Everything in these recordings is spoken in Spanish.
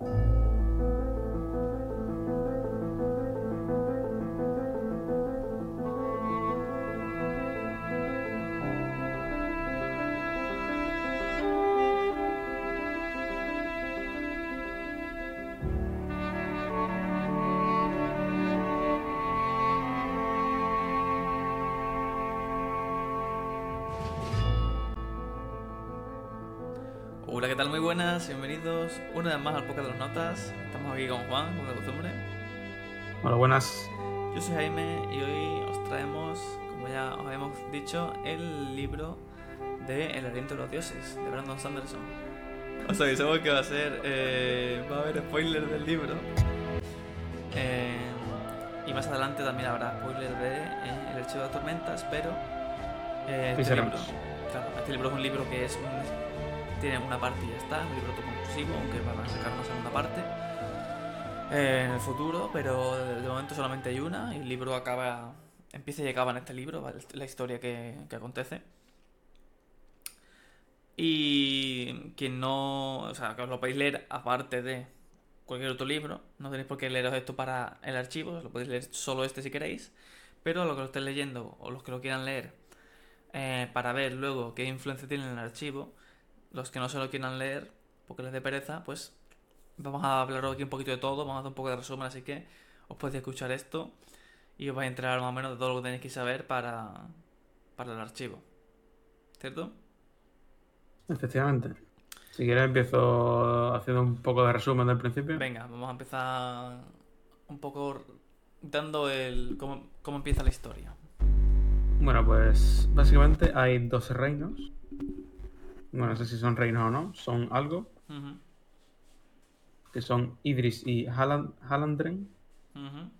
you Hola, ¿qué tal? Muy buenas, bienvenidos una vez más al podcast de las notas. Estamos aquí con Juan, como de costumbre. Hola, buenas. Yo soy Jaime y hoy os traemos, como ya os habíamos dicho, el libro de El aliento de los dioses, de Brandon Sanderson. Os avisamos que va a ser, eh, va a haber spoilers del libro. Eh, y más adelante también habrá spoilers de eh, El archivo de las tormentas, pero eh, este, libro, claro, este libro es un libro que es un tiene una parte y ya está, un libro autoconclusivo, aunque van a sacar una segunda parte eh, en el futuro, pero de momento solamente hay una y el libro acaba, empieza y acaba en este libro, la historia que, que acontece. Y quien no, o sea, que os lo podéis leer aparte de cualquier otro libro, no tenéis por qué leeros esto para el archivo, lo podéis leer solo este si queréis, pero los que lo estéis leyendo o los que lo quieran leer eh, para ver luego qué influencia tiene en el archivo, los que no se lo quieran leer porque les dé pereza, pues vamos a hablar aquí un poquito de todo, vamos a hacer un poco de resumen, así que os podéis escuchar esto y os vais a enterar más o menos de todo lo que tenéis que saber para, para el archivo. ¿Cierto? Efectivamente. Si quieres empiezo haciendo un poco de resumen del principio. Venga, vamos a empezar un poco dando el cómo, cómo empieza la historia. Bueno, pues básicamente hay dos reinos. Bueno, no sé si son reinos o no. Son algo. Que son Idris y Halan- Halandren. ujú,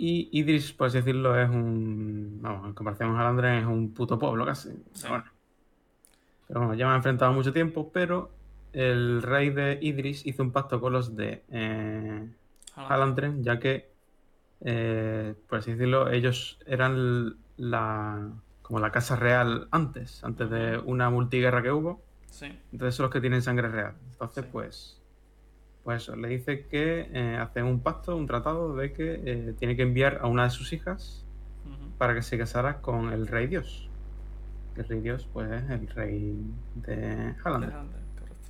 Y Idris, por así decirlo, es un. Vamos, en comparación con Halandren, es un puto pueblo casi. Pero Sí. bueno. Pero bueno, ya me han enfrentado mucho tiempo. Pero el rey de Idris hizo un pacto con los de eh. Halandren, ya que, eh, por así decirlo, ellos eran la, como la casa real antes, antes de una multiguerra que hubo. Sí. Entonces son los que tienen sangre real. Entonces, Sí. pues, pues eso, le dice que eh, hacen un pacto, un tratado de que eh, tiene que enviar a una de sus hijas para que se casara con el rey Dios. El rey Dios, pues, es el rey de correcto.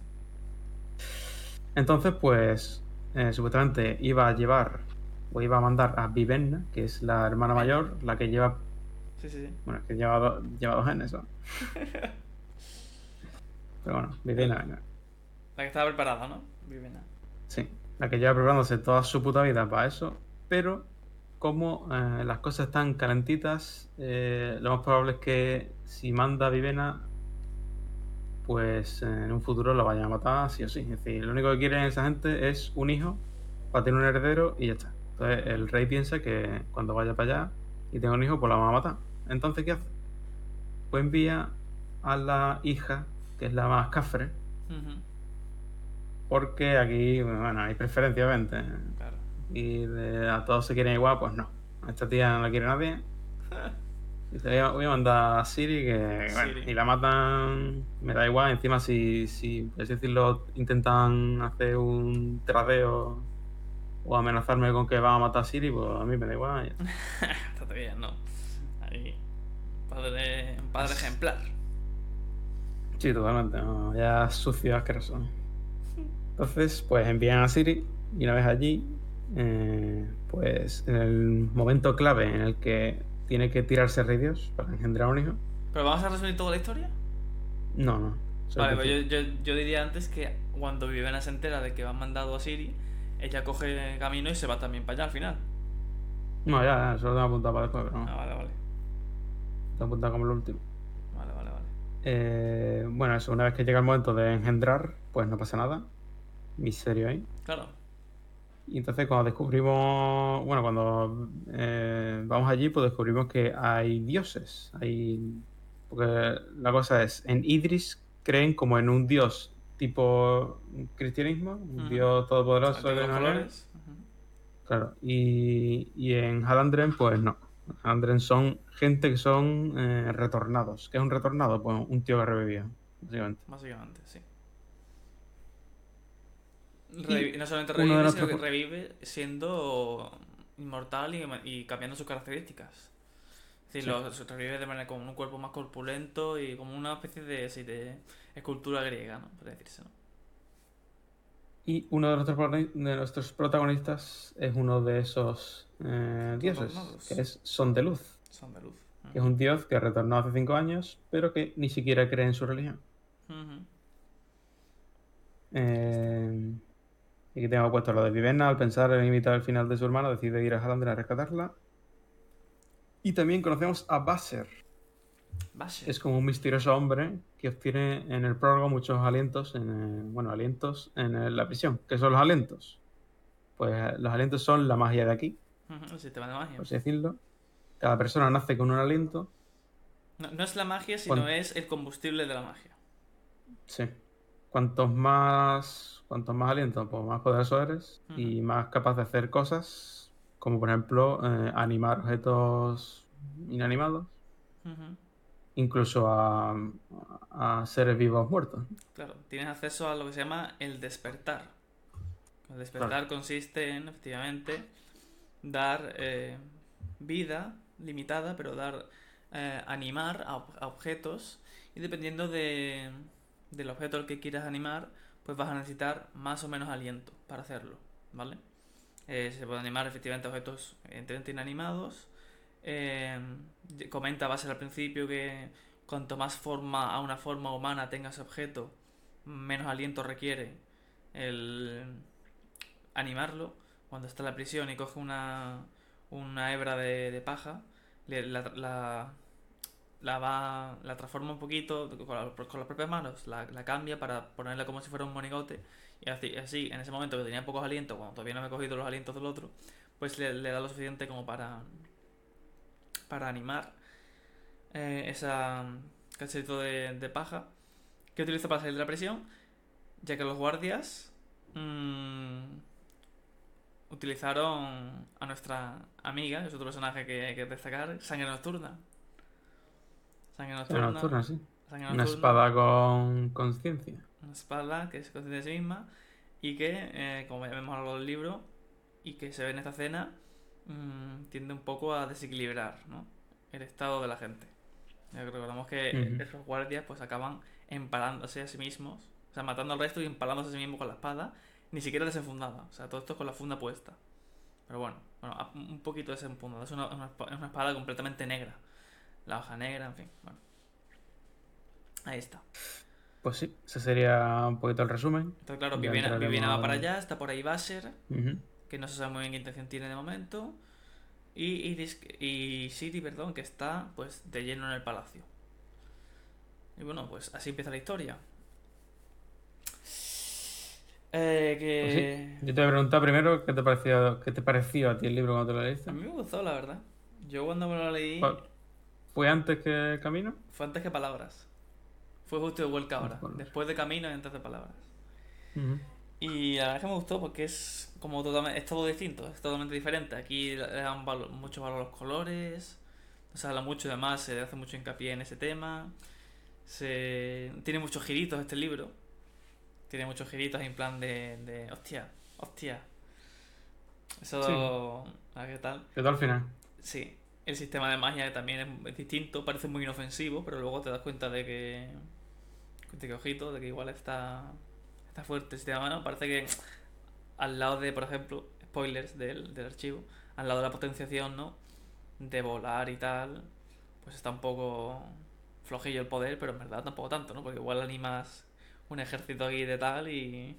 Entonces, pues, eh, supuestamente iba a llevar o iba a mandar a Vivenna, que es la hermana mayor, la que lleva, Sí, sí, sí. bueno, que lleva, do- lleva dos genes, ¿no? Pero bueno, Vivenna, venga. La que estaba preparada, ¿no? Vivena. Sí, la que lleva preparándose toda su puta vida para eso, pero como eh, las cosas están calentitas, eh, lo más probable es que si manda Vivena, pues eh, en un futuro lo vayan a matar sí o sí. Es decir, lo único que quiere esa gente es un hijo para tener un heredero y ya está. Entonces el rey piensa que cuando vaya para allá y tenga un hijo, pues la van a matar. Entonces, ¿qué hace? Pues envía a la hija, que es la más cafre, porque aquí, bueno, hay preferencia, obviamente. Claro. Y de- a todos se quieren igual, pues no. A esta tía no la quiere nadie. Y te voy a, mandar a Siri que, bueno, Siri. y la matan, me da igual. Encima, si, si, por así decirlo, intentan hacer un tradeo o amenazarme con que van a matar a Siri, pues a mí me da igual. Está bien, ¿no? Padre, un padre ejemplar. Sí, totalmente. no, ya sucio, asqueroso. Entonces, pues envían a Siri y una vez allí, eh, pues en el momento clave en el que tiene que tirarse Rey Dios para engendrar un hijo. ¿Pero vamos a resumir toda la historia? No, no. Vale, pues yo, yo, yo diría antes que cuando Vivena se entera de que van mandado a Siri, ella coge camino y se va también para allá al final. No, ya, ya, solo tengo apuntado para después, pero no. Ah, vale, vale. Tengo apuntado como el último. Vale, vale, vale. Eh, bueno, eso, una vez que llega el momento de engendrar, pues no pasa nada. Misterio ahí. Claro. Y entonces cuando descubrimos, bueno, cuando eh, vamos allí, pues descubrimos que hay dioses. Hay, porque la cosa es, en Idris creen como en un dios tipo cristianismo, un dios todopoderoso. De colores. Ujú. Claro, y, y en Halandren, pues no. Halandren son gente que son eh, retornados. ¿Qué es un retornado? Pues un tío que revivió, básicamente. Básicamente, sí. Revi- no solamente revive, sino nuestros- que revive siendo inmortal y, y cambiando sus características. Es decir, Sí. lo- se revive de manera como un cuerpo más corpulento y como una especie de, sí, de escultura griega, ¿no? Podría decirse, ¿no? Y uno de nuestros, protagoni- de nuestros protagonistas es uno de esos eh, dioses, que es Son de Luz, Son de luz. que es un dios que retornó hace cinco años, pero que ni siquiera cree en su religión. Eh, y aquí tengo puesto lo de Vivenna, al pensar en imitar el final de su hermano, decide ir a Halandra a rescatarla. Y también conocemos a Basser. Basher. Es como un misterioso hombre que obtiene en el prólogo muchos alientos, en, eh, bueno, alientos en la prisión. ¿Qué son los alientos? Pues los alientos son la magia de aquí, El sistema de magia. por así decirlo. Cada persona nace con un aliento. No, no es la magia, sino es el combustible de la magia. Sí. Cuantos más, cuantos más alientos, pues más poderoso eres y más capaz de hacer cosas, como por ejemplo eh, animar objetos inanimados, incluso a, a seres vivos muertos. Claro, tienes acceso a lo que se llama el despertar. El despertar consiste en, efectivamente, dar eh, vida limitada, pero dar eh, animar a, ob- a objetos y dependiendo de, del objeto al que quieras animar, pues vas a necesitar más o menos aliento para hacerlo, ¿vale? Eh, se puede animar efectivamente objetos evidentemente inanimados. Eh, comenta Basel al principio que cuanto más forma a una forma humana tenga ese objeto, menos aliento requiere el animarlo. Cuando está en la prisión y coge una, una hebra de, de paja, la, la, la va, la transforma un poquito con, la- con las propias manos, la, la cambia para ponerla como si fuera un monigote. Y así, así, en ese momento que tenía pocos alientos, cuando todavía no me he cogido los alientos del otro, pues le, da lo suficiente como para, para animar eh, esa cachetito de, de paja que utiliza para salir de la prisión, ya que los guardias mm, utilizaron a nuestra amiga, que es otro personaje que hay que destacar, Sangre Nocturna. Sangre Una Nocturna. nocturna, sí. Sangre Una espada con conciencia. Una espada que se consciente de sí misma y que, eh, como ya vemos a lo largo del libro, y que se ve en esta escena, mm, tiende un poco a desequilibrar ¿no? el estado de la gente. Ya que recordamos que esos guardias pues acaban empalándose a sí mismos, o sea, matando al resto y empalándose a sí mismos con la espada, ni siquiera desenfundada, o sea, todo esto con la funda puesta. Pero bueno, bueno un poquito desenfundada, es una, una es una espada completamente negra. La hoja negra, en fin, bueno. Ahí está. Pues sí, ese sería un poquito el resumen. Entonces, claro, Viviana, va para allá, está por ahí Basher, Ujú. que no se sabe muy bien qué intención tiene de momento. Y, Iris, y City, perdón, que está pues de lleno en el palacio. Y bueno, pues así empieza la historia. Eh, que... Pues sí. Yo te voy a preguntar primero qué te pareció, qué te pareció a ti el libro cuando te lo leíste. A mí me gustó, la verdad. Yo cuando me lo leí ¿Fue- ¿Fue antes que camino? fue antes que palabras. Fue justo de vuelta ahora. Después de camino y antes de palabras. Y la verdad es que me gustó porque es como totalmente, es todo distinto, es totalmente diferente. Aquí le dan mucho valor a los colores, se habla mucho además, se hace mucho hincapié en ese tema. Se... Tiene muchos giritos este libro. Tiene muchos giritos en plan de, de hostia, hostia. Eso, ¿a qué tal? ¿Qué tal al final? Sí, el sistema de magia también es, es distinto, parece muy inofensivo, pero luego te das cuenta de que, de que ojito, de que igual está, está fuerte el sistema, ¿no? Parece que al lado de, por ejemplo, spoilers del, del archivo, al lado de la potenciación, ¿no? De volar y tal, pues está un poco flojillo el poder, pero en verdad tampoco tanto, ¿no? Porque igual animas un ejército aquí de tal y,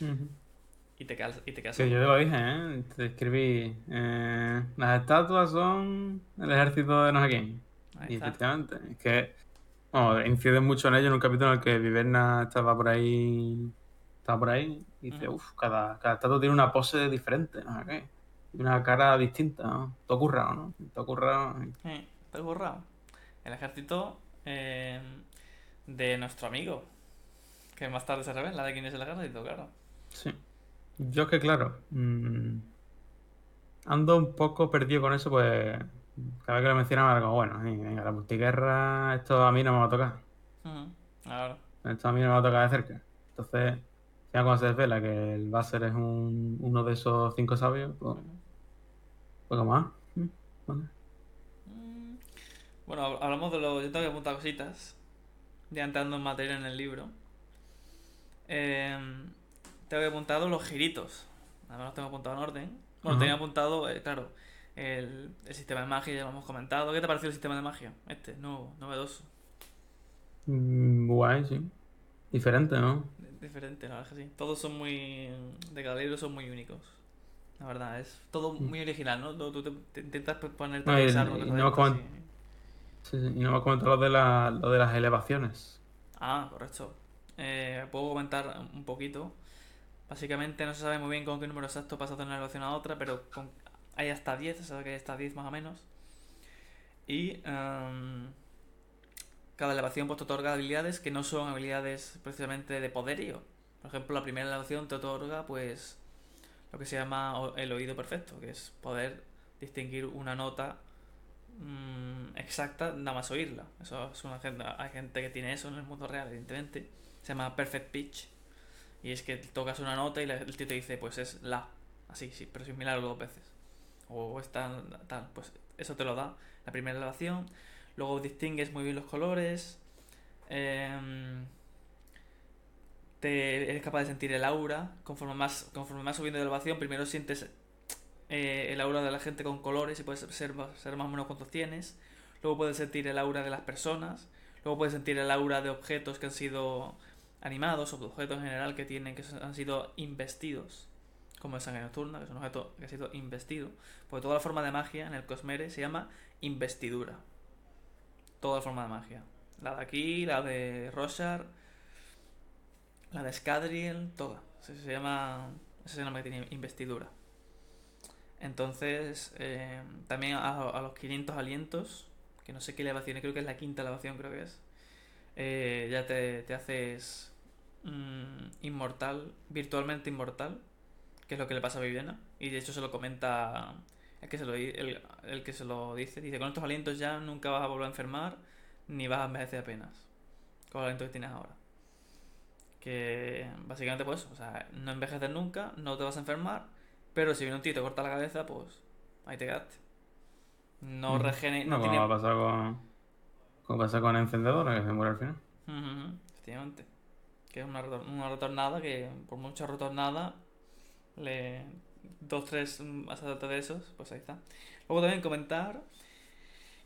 y te quedas, y te quedas Sí, yo te lo dije, ¿eh? Te escribí. eh, las estatuas son el ejército de no sé quién. Y efectivamente, es que vamos, incide mucho en ello en un capítulo en el que Viverna estaba por ahí. Estaba por ahí y dice, uff, cada, cada estatua tiene una pose diferente, no sé qué. Y una cara distinta, ¿no? Todo currado, ¿no? Todo currado. Eh, está borrado. El ejército eh, de nuestro amigo. Que más tarde se revela de quién es el ejército, claro. Sí. Yo es que claro. mm, ando un poco perdido con eso, pues. Cada vez que lo mencionaba, algo bueno, venga, la multiguerra, esto a mí no me va a tocar. Ujú, Ahora. Esto a mí no me va a tocar de cerca. Entonces, Ya cuando se desvela que el Basser es un, uno de esos cinco sabios, pues, poco más. Mm, vale. Mm, Bueno, hab- hablamos de los. Yo tengo que apuntar cositas. Ya entrando en materia en el libro. Eh, tengo apuntado los giritos. Además los tengo apuntado en orden. Bueno, Ajá. tenía apuntado, eh, claro, el, el sistema de magia, ya lo hemos comentado. ¿Qué te pareció el sistema de magia? Este, nuevo, novedoso. Mm, Guay, sí. Diferente, ¿no? Diferente, la verdad es que sí. Todos son muy. De cada libro son muy únicos. La verdad, es todo muy original, ¿no? Tú, te, te intentas ponerte a Mm. No, y- pensar y no hemos comen- y- Sí, sí. Y no me has comentado lo de, la, lo de las elevaciones. Ah, correcto. Eh, puedo comentar un poquito. Básicamente no se sabe muy bien con qué número exacto pasa de una relación a otra, pero hay hasta 10, se sabe que hay hasta 10 más o menos. Y em, cada elevación pues, te otorga habilidades que no son habilidades precisamente de poderío. Por ejemplo, la primera elevación te otorga pues lo que se llama el oído perfecto, que es poder distinguir una nota mm, exacta nada más oírla. Eso es una gente, hay gente que tiene eso en el mundo real, evidentemente. Se llama perfect pitch. Y es que tocas una nota y el tío te dice, pues es la. Así, sí, pero sin mirarlo dos veces. O es tal. Pues eso te lo da la primera elevación. Luego distingues muy bien los colores. em, te eres capaz de sentir el aura. Conforme más, conforme más subiendo de elevación, primero sientes eh, el aura de la gente con colores y puedes ser, ser más o menos cuántos tienes. Luego puedes sentir el aura de las personas. Luego puedes sentir el aura de objetos que han sido animados o objetos en general que tienen que han sido investidos. Como el sangre nocturna, que es un objeto que ha sido investido. Porque toda la forma de magia en el Cosmere se llama investidura. Toda la forma de magia. La de aquí, la de Roshar, la de Scadriel, toda. Se, se llama. Ese es el nombre que tiene investidura. Entonces, eh, también a, a los 500 alientos, que no sé qué elevación, creo que es la quinta elevación, creo que es. eh, ya te, te haces mm, inmortal, virtualmente inmortal, que es lo que le pasa a Viviana. Y de hecho se lo comenta el que se lo, el, el que se lo dice. Dice, con estos alientos ya nunca vas a volver a enfermar, ni vas a envejecer apenas. Con el aliento que tienes ahora. Que básicamente pues, o sea, no envejeces nunca, no te vas a enfermar, pero si viene un tío y te corta la cabeza, pues ahí te quedaste. No Mm. regene, No, no como tiene... va a pasar con. Como pasa con Encendedora, que se muere al final. Ujú, ujú, Efectivamente. Que es una, una retornada que por mucha retornada le dos, tres asaltos de esos, pues ahí está. Luego también comentar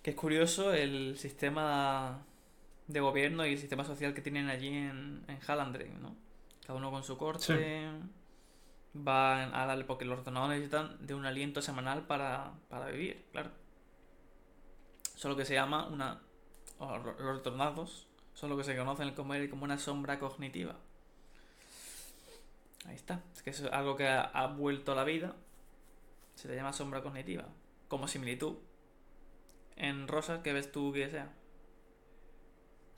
que es curioso el sistema de gobierno y el sistema social que tienen allí en, en Hallandren, ¿no? Cada uno con su corte. Van a darle, porque los retornados necesitan de un aliento semanal para, para vivir, claro. Solo que se llama una. los retornados son lo que se conoce en el comer como una sombra cognitiva. Ahí está. Es que eso es algo que ha, ha vuelto a la vida. Se le llama sombra cognitiva. Como similitud. En Rosas, que ves tú que sea?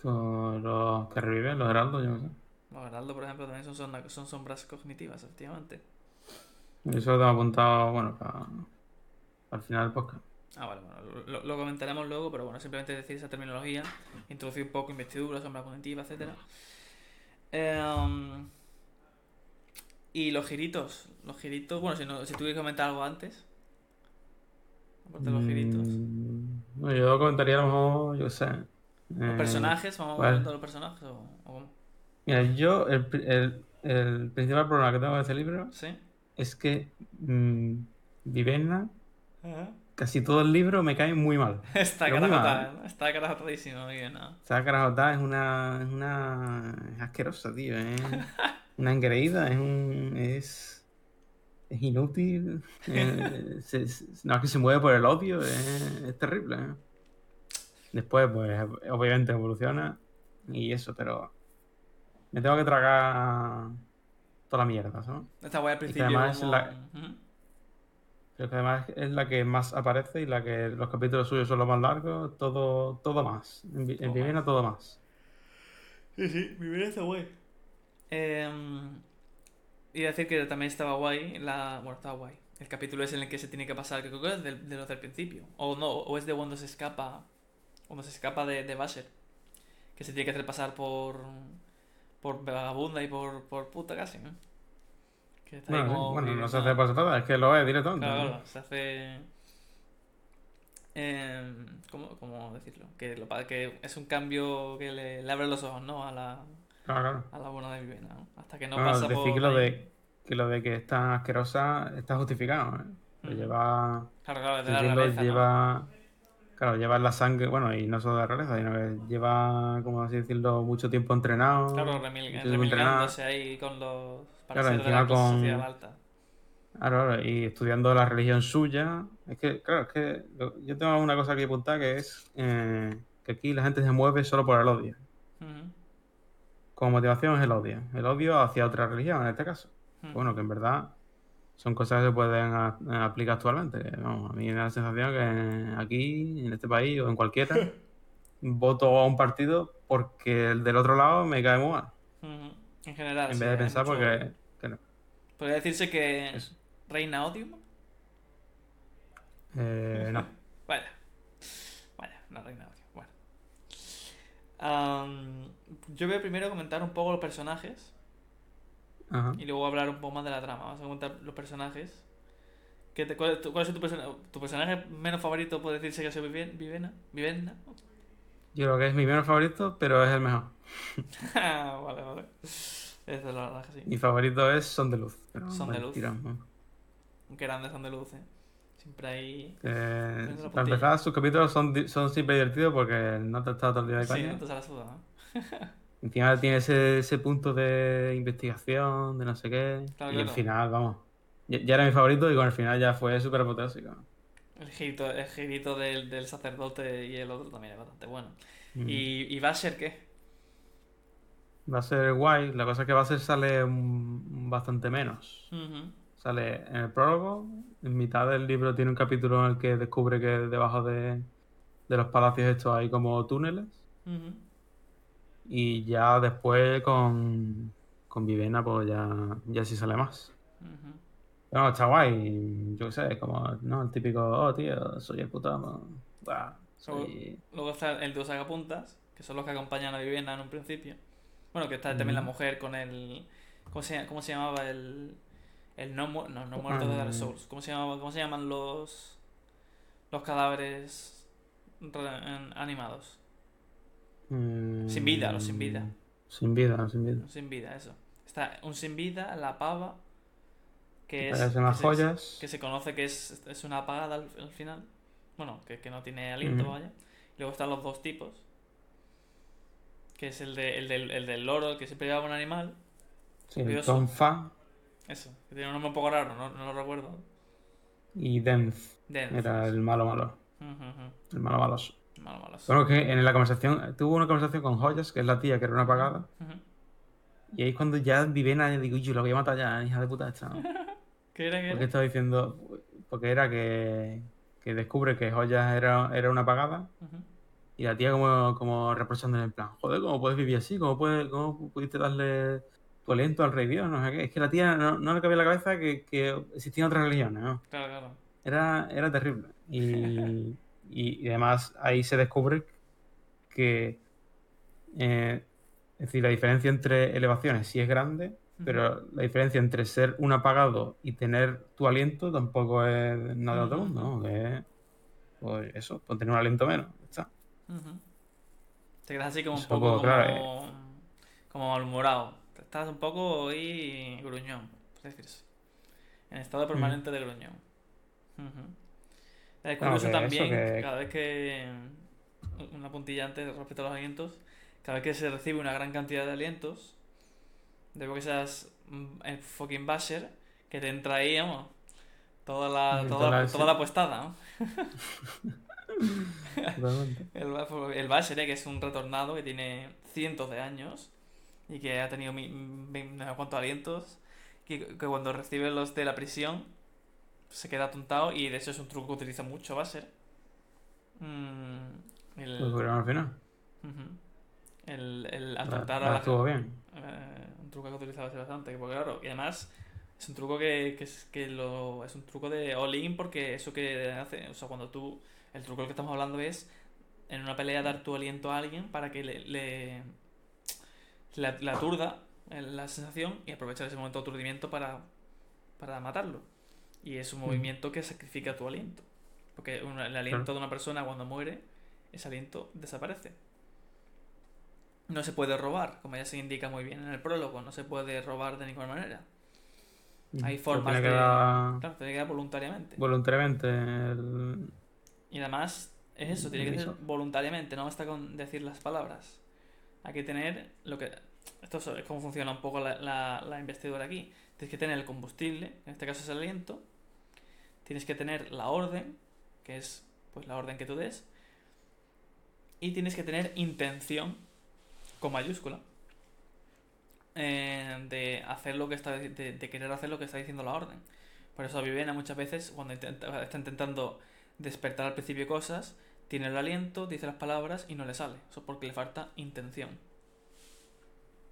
Los que reviven, los heraldos, yo no sé. Los Heraldo, por ejemplo, también son, son, son sombras cognitivas, efectivamente. Eso lo tengo apuntado, bueno, para, al final del podcast. Ah, vale, bueno, lo, lo comentaremos luego, pero bueno, simplemente decir esa terminología, introducir un poco investidura, sombra cognitiva, etcétera. Em, y los giritos, los giritos, bueno, si, no, si tuviera que comentar algo antes, aparte de los giritos. Mm, no, yo comentaría a lo mejor, yo sé. Los eh, personajes, vamos ¿cuál? viendo los personajes o, o cómo? Mira, yo, el, el, el principal problema que tengo con este libro ¿Sí? es que mm, Vivenna, casi todo el libro me cae muy mal. Está muy mal, carajotada, ¿no? Está carajotadísimo, ¿no? Esa carajota es una, es una. es asquerosa, tío. Es una engreída, es un. es. es inútil. eh, se- no es que se mueve por el odio, es, es terrible. ¿eh? Después, pues, obviamente evoluciona y eso, pero. me tengo que tragar toda la mierda, ¿sabes? Está guay al que principio. además como- la-. Pero que además es la que más aparece y la que los capítulos suyos son los más largos, todo, todo más. En, Todo Viviana todo más. Sí, sí, mi vida está guay. Eh, y decir que también estaba guay, la... bueno, estaba guay. El capítulo es en el que se tiene que pasar, que creo que es del- de, los del principio. O no, o es de cuando se escapa, cuando se escapa de, de Basher. Que se tiene que hacer pasar por, por vagabunda y por, por puta casi, ¿no? Que está ahí Bueno, sí, como bueno, no se hace por separado, es que lo es directamente. Claro, ¿no? claro, se hace. Eh, ¿cómo, cómo decirlo? Que, lo, que es un cambio que le, le abre los ojos, ¿no? A la, Claro, a la buena de Vivena, ¿no? Hasta que no pasa decir por. que lo, ahí. de, que lo de que es tan asquerosa está justificado, ¿eh? Lo Ujú. lleva. Claro, claro, de la realeza, ¿no? lleva. Claro, lleva la sangre, bueno, y no solo de la realeza, sino que lleva, como así decirlo, mucho tiempo entrenado. Claro, remil- tiempo entrenado. remilgándose ahí con los. Para Claro, ser de la encima clase con- social alta. Claro, y estudiando la religión suya. Es que, claro, es que yo tengo una cosa que apuntar que es eh, que aquí la gente se mueve solo por el odio. Como motivación es el odio. El odio hacia otra religión, en este caso. Bueno, que en verdad son cosas que se pueden a- aplicar actualmente. vamos, a mí me da la sensación que aquí, en este país o en cualquiera, voto a un partido porque el del otro lado me cae muy mal. En general, En vez de pensar mucho- porque... que no. Podría decirse que Eso. reina odio. Eh, no. Vaya. Vaya, no reina odio. Bueno. Yo voy a primero comentar un poco los personajes Ajá. y luego hablar un poco más de la trama. Vamos a comentar los personajes. ¿Qué te- cuál, es tu- cuál es tu, persona- tu personaje menos favorito? Puede decirse que es Viven- Vivena. Vivena. Yo creo que es mi menos favorito, pero es el mejor. Ah, vale, vale. Eso es la verdad que sí. Mi favorito es Son de Luz. Pero Son de Luz. ¿no? Grandes son de luz, ¿eh? Siempre hay. Eh, para empezar, sus capítulos son, son siempre divertidos porque no te está todo el día de Sí, caña. no te sale suda, ¿no? Encima tiene ese, ese punto de investigación, de no sé qué. Claro, y el final, vamos. Ya, ya era mi favorito y con el final ya fue súper apoteósico. El girito, el girito del, del sacerdote y el otro también es bastante bueno. Mm. ¿Y, y Basher qué? Va a ser guay. La cosa es que va a ser sale bastante menos. Sale en el prólogo. En mitad del libro tiene un capítulo en el que descubre que debajo de, de los palacios estos hay como túneles. Y ya después con, con Vivena, pues ya, ya sí sale más. Está guay. Yo qué sé, como ¿no? el típico, oh tío, soy el puto amo. Buah, soy... Luego está el de los sagapuntas, que son los que acompañan a Vivienda en un principio. Bueno, que está también la mujer con el. ¿Cómo se, cómo se llamaba el. El no, mu- no, no muerto de Dark. Souls? ¿Cómo se, llamaba, ¿Cómo se llaman los. Los cadáveres animados? Mm, Sin vida, los sin vida. Sin vida, sin vida. Sin vida, eso. Está un sin vida, la pava. Que es. Que se- joyas. que se conoce que es, es una apagada al, al final. Bueno, que, que no tiene aliento, vaya. Luego están los dos tipos. Que es el, de, el, del, el del loro, el que siempre llevaba un animal. Sí, curioso. Tonfa Eso, que tiene un nombre un poco raro, no, no lo recuerdo. y Denz. Denz. Era el malo malo. Ujú, ujú. El malo maloso. Malo, malo. sí. Bueno, que en la conversación, tuvo una conversación con Joyas, que es la tía que era una apagada. Y ahí es cuando ya Vivena, digo, yo lo voy a matar ya, hija de puta esta. ¿no? ¿Qué era? ¿Qué Porque estaba diciendo, porque era que, que descubre que Joyas era, era una apagada. Ujú. Y la tía como, como reprochándole en plan, joder, ¿cómo puedes vivir así? ¿Cómo, puedes, cómo pudiste darle tu aliento al rey Dios? No sé qué. Es que la tía no, no le cabía en la cabeza que, que existían otras religiones, ¿no? Claro, claro. Era, era terrible. Y, y, y además ahí se descubre que, eh, es decir, la diferencia entre elevaciones sí es grande, pero la diferencia entre ser un apagado y tener tu aliento tampoco es nada de otro mundo, ¿no? Que es, pues eso, pues tener un aliento menos. está. Te quedas así como un Eso, poco como, claro, como malhumorado. Estás un poco ahí gruñón, por decirse. En estado permanente de gruñón. Ujú. Es Claro, curioso que también que cada vez que. Una puntilla antes respecto a los alientos. Cada vez que se recibe una gran cantidad de alientos. Debo que seas mm, el fucking basher. Que te entra ahí, vamos. Toda la, toda, la, toda la apuestada, ¿no? El, el Basher, eh, que es un retornado que tiene cientos de años y que ha tenido mi- mi- no sé cuántos alientos, que, que cuando recibe los de la prisión se queda atontado y de eso es un truco que utiliza mucho Basher. Mm, el, al final. el, el atontar la a la estuvo bien. eh, un truco que utiliza Basher bastante, porque claro, y además es un truco que, que es, que lo, es un truco de all-in porque eso que hace, o sea, cuando tú, el truco del que estamos hablando es en una pelea dar tu aliento a alguien para que le, le, la, eh, la sensación y aprovechar ese momento de aturdimiento para, para matarlo. Y es un Mm. movimiento que sacrifica tu aliento. Porque un- el aliento de una persona cuando muere, ese aliento desaparece. No se puede robar, como ya se indica muy bien en el prólogo, no se puede robar de ninguna manera. Hay Pero formas tiene que de- dar Claro, tiene que dar voluntariamente. voluntariamente el... Y además es eso, tiene que ser voluntariamente, no basta con decir las palabras. Hay que tener lo que... Esto es cómo funciona un poco la, la, la investidura aquí. Tienes que tener el combustible, en este caso es el aliento. Tienes que tener la orden, que es pues la orden que tú des. Y tienes que tener intención, con mayúscula, eh, de hacer lo que está de, de querer hacer lo que está diciendo la orden. Por eso Vivena muchas veces, cuando intenta- está intentando despertar al principio cosas, tiene el aliento, dice las palabras y no le sale. Eso es porque le falta intención.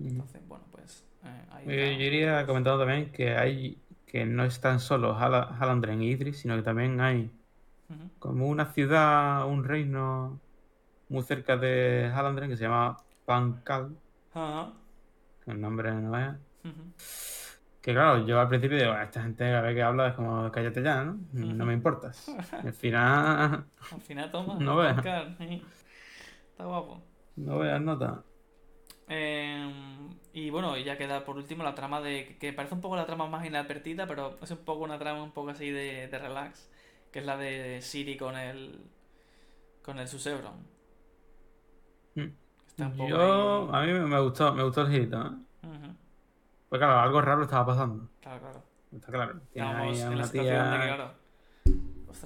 Entonces, bueno, pues eh, ahí Yo, iría comentando también que hay que no es tan solo Hala- Halandren y Idris, sino que también hay como una ciudad, un reino muy cerca de Halandren que se llama Pankal, Ajá. el nombre no es. Ujú. Que claro, yo al principio digo, esta gente a ver que habla es como cállate ya, ¿no? No me importas. Al final Al final toma. No veas. Está guapo. no veas nota. Eh, y bueno, y ya queda por último la trama de. que parece un poco la trama más inadvertida, pero es un poco una trama un poco así de, de relax. Que es la de Siri con el. con el Susebron. Mm. Yo, a mí me gustó, me gustó el girito, ¿eh? Pues claro, algo raro estaba pasando. Claro, claro. Está claro. Tiene ahí a una de que, claro.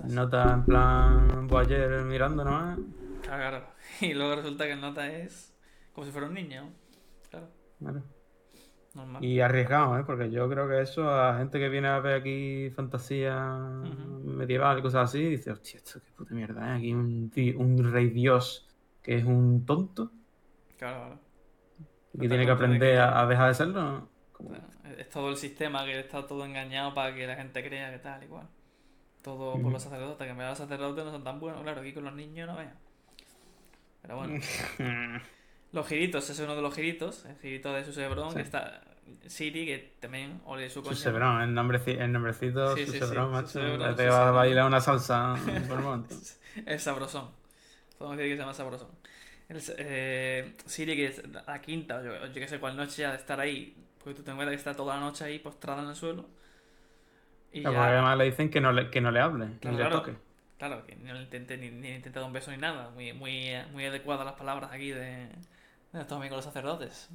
Nota en plan Boyer mirando nomás. Claro, claro. Y luego resulta que el nota es. como si fuera un niño. Claro, Claro. normal. Y arriesgado, ¿eh? Porque yo creo que eso a gente que viene a ver aquí fantasía Ujú. medieval y cosas así, dice, hostia, esto qué puta mierda, ¿eh? Aquí un, un rey dios que es un tonto Claro, claro. y No te tiene que aprender que- a, dejar de serlo. Como- Es todo el sistema que está todo engañado para que la gente crea que tal y cual. Todo por los sacerdotes, que en verdad los sacerdotes no son tan buenos, claro, aquí con los niños no vean. Pero bueno, los giritos, ese es uno de los giritos, el girito de Susebrón, Sí. que está Siri, que también ole su coño. Sebrón, el, nombreci- el nombrecito, Sí, su sí, Sebrón, sí, macho. su Sebrón, Parece su que va a bailar una salsa por. Es sabrosón. Podemos decir que se llama sabrosón. El, eh, Siri, que es la quinta, o yo, yo que sé cuál noche ha de estar ahí, porque tú te encuentras que está toda la noche ahí postrada en el suelo. Y ya- además le dicen que no le, que no le hable, que ni le toque. Claro, que no le intenté ni, ni he intentado un beso ni nada. Muy, muy, muy adecuadas las palabras aquí de, de nuestros amigos los sacerdotes.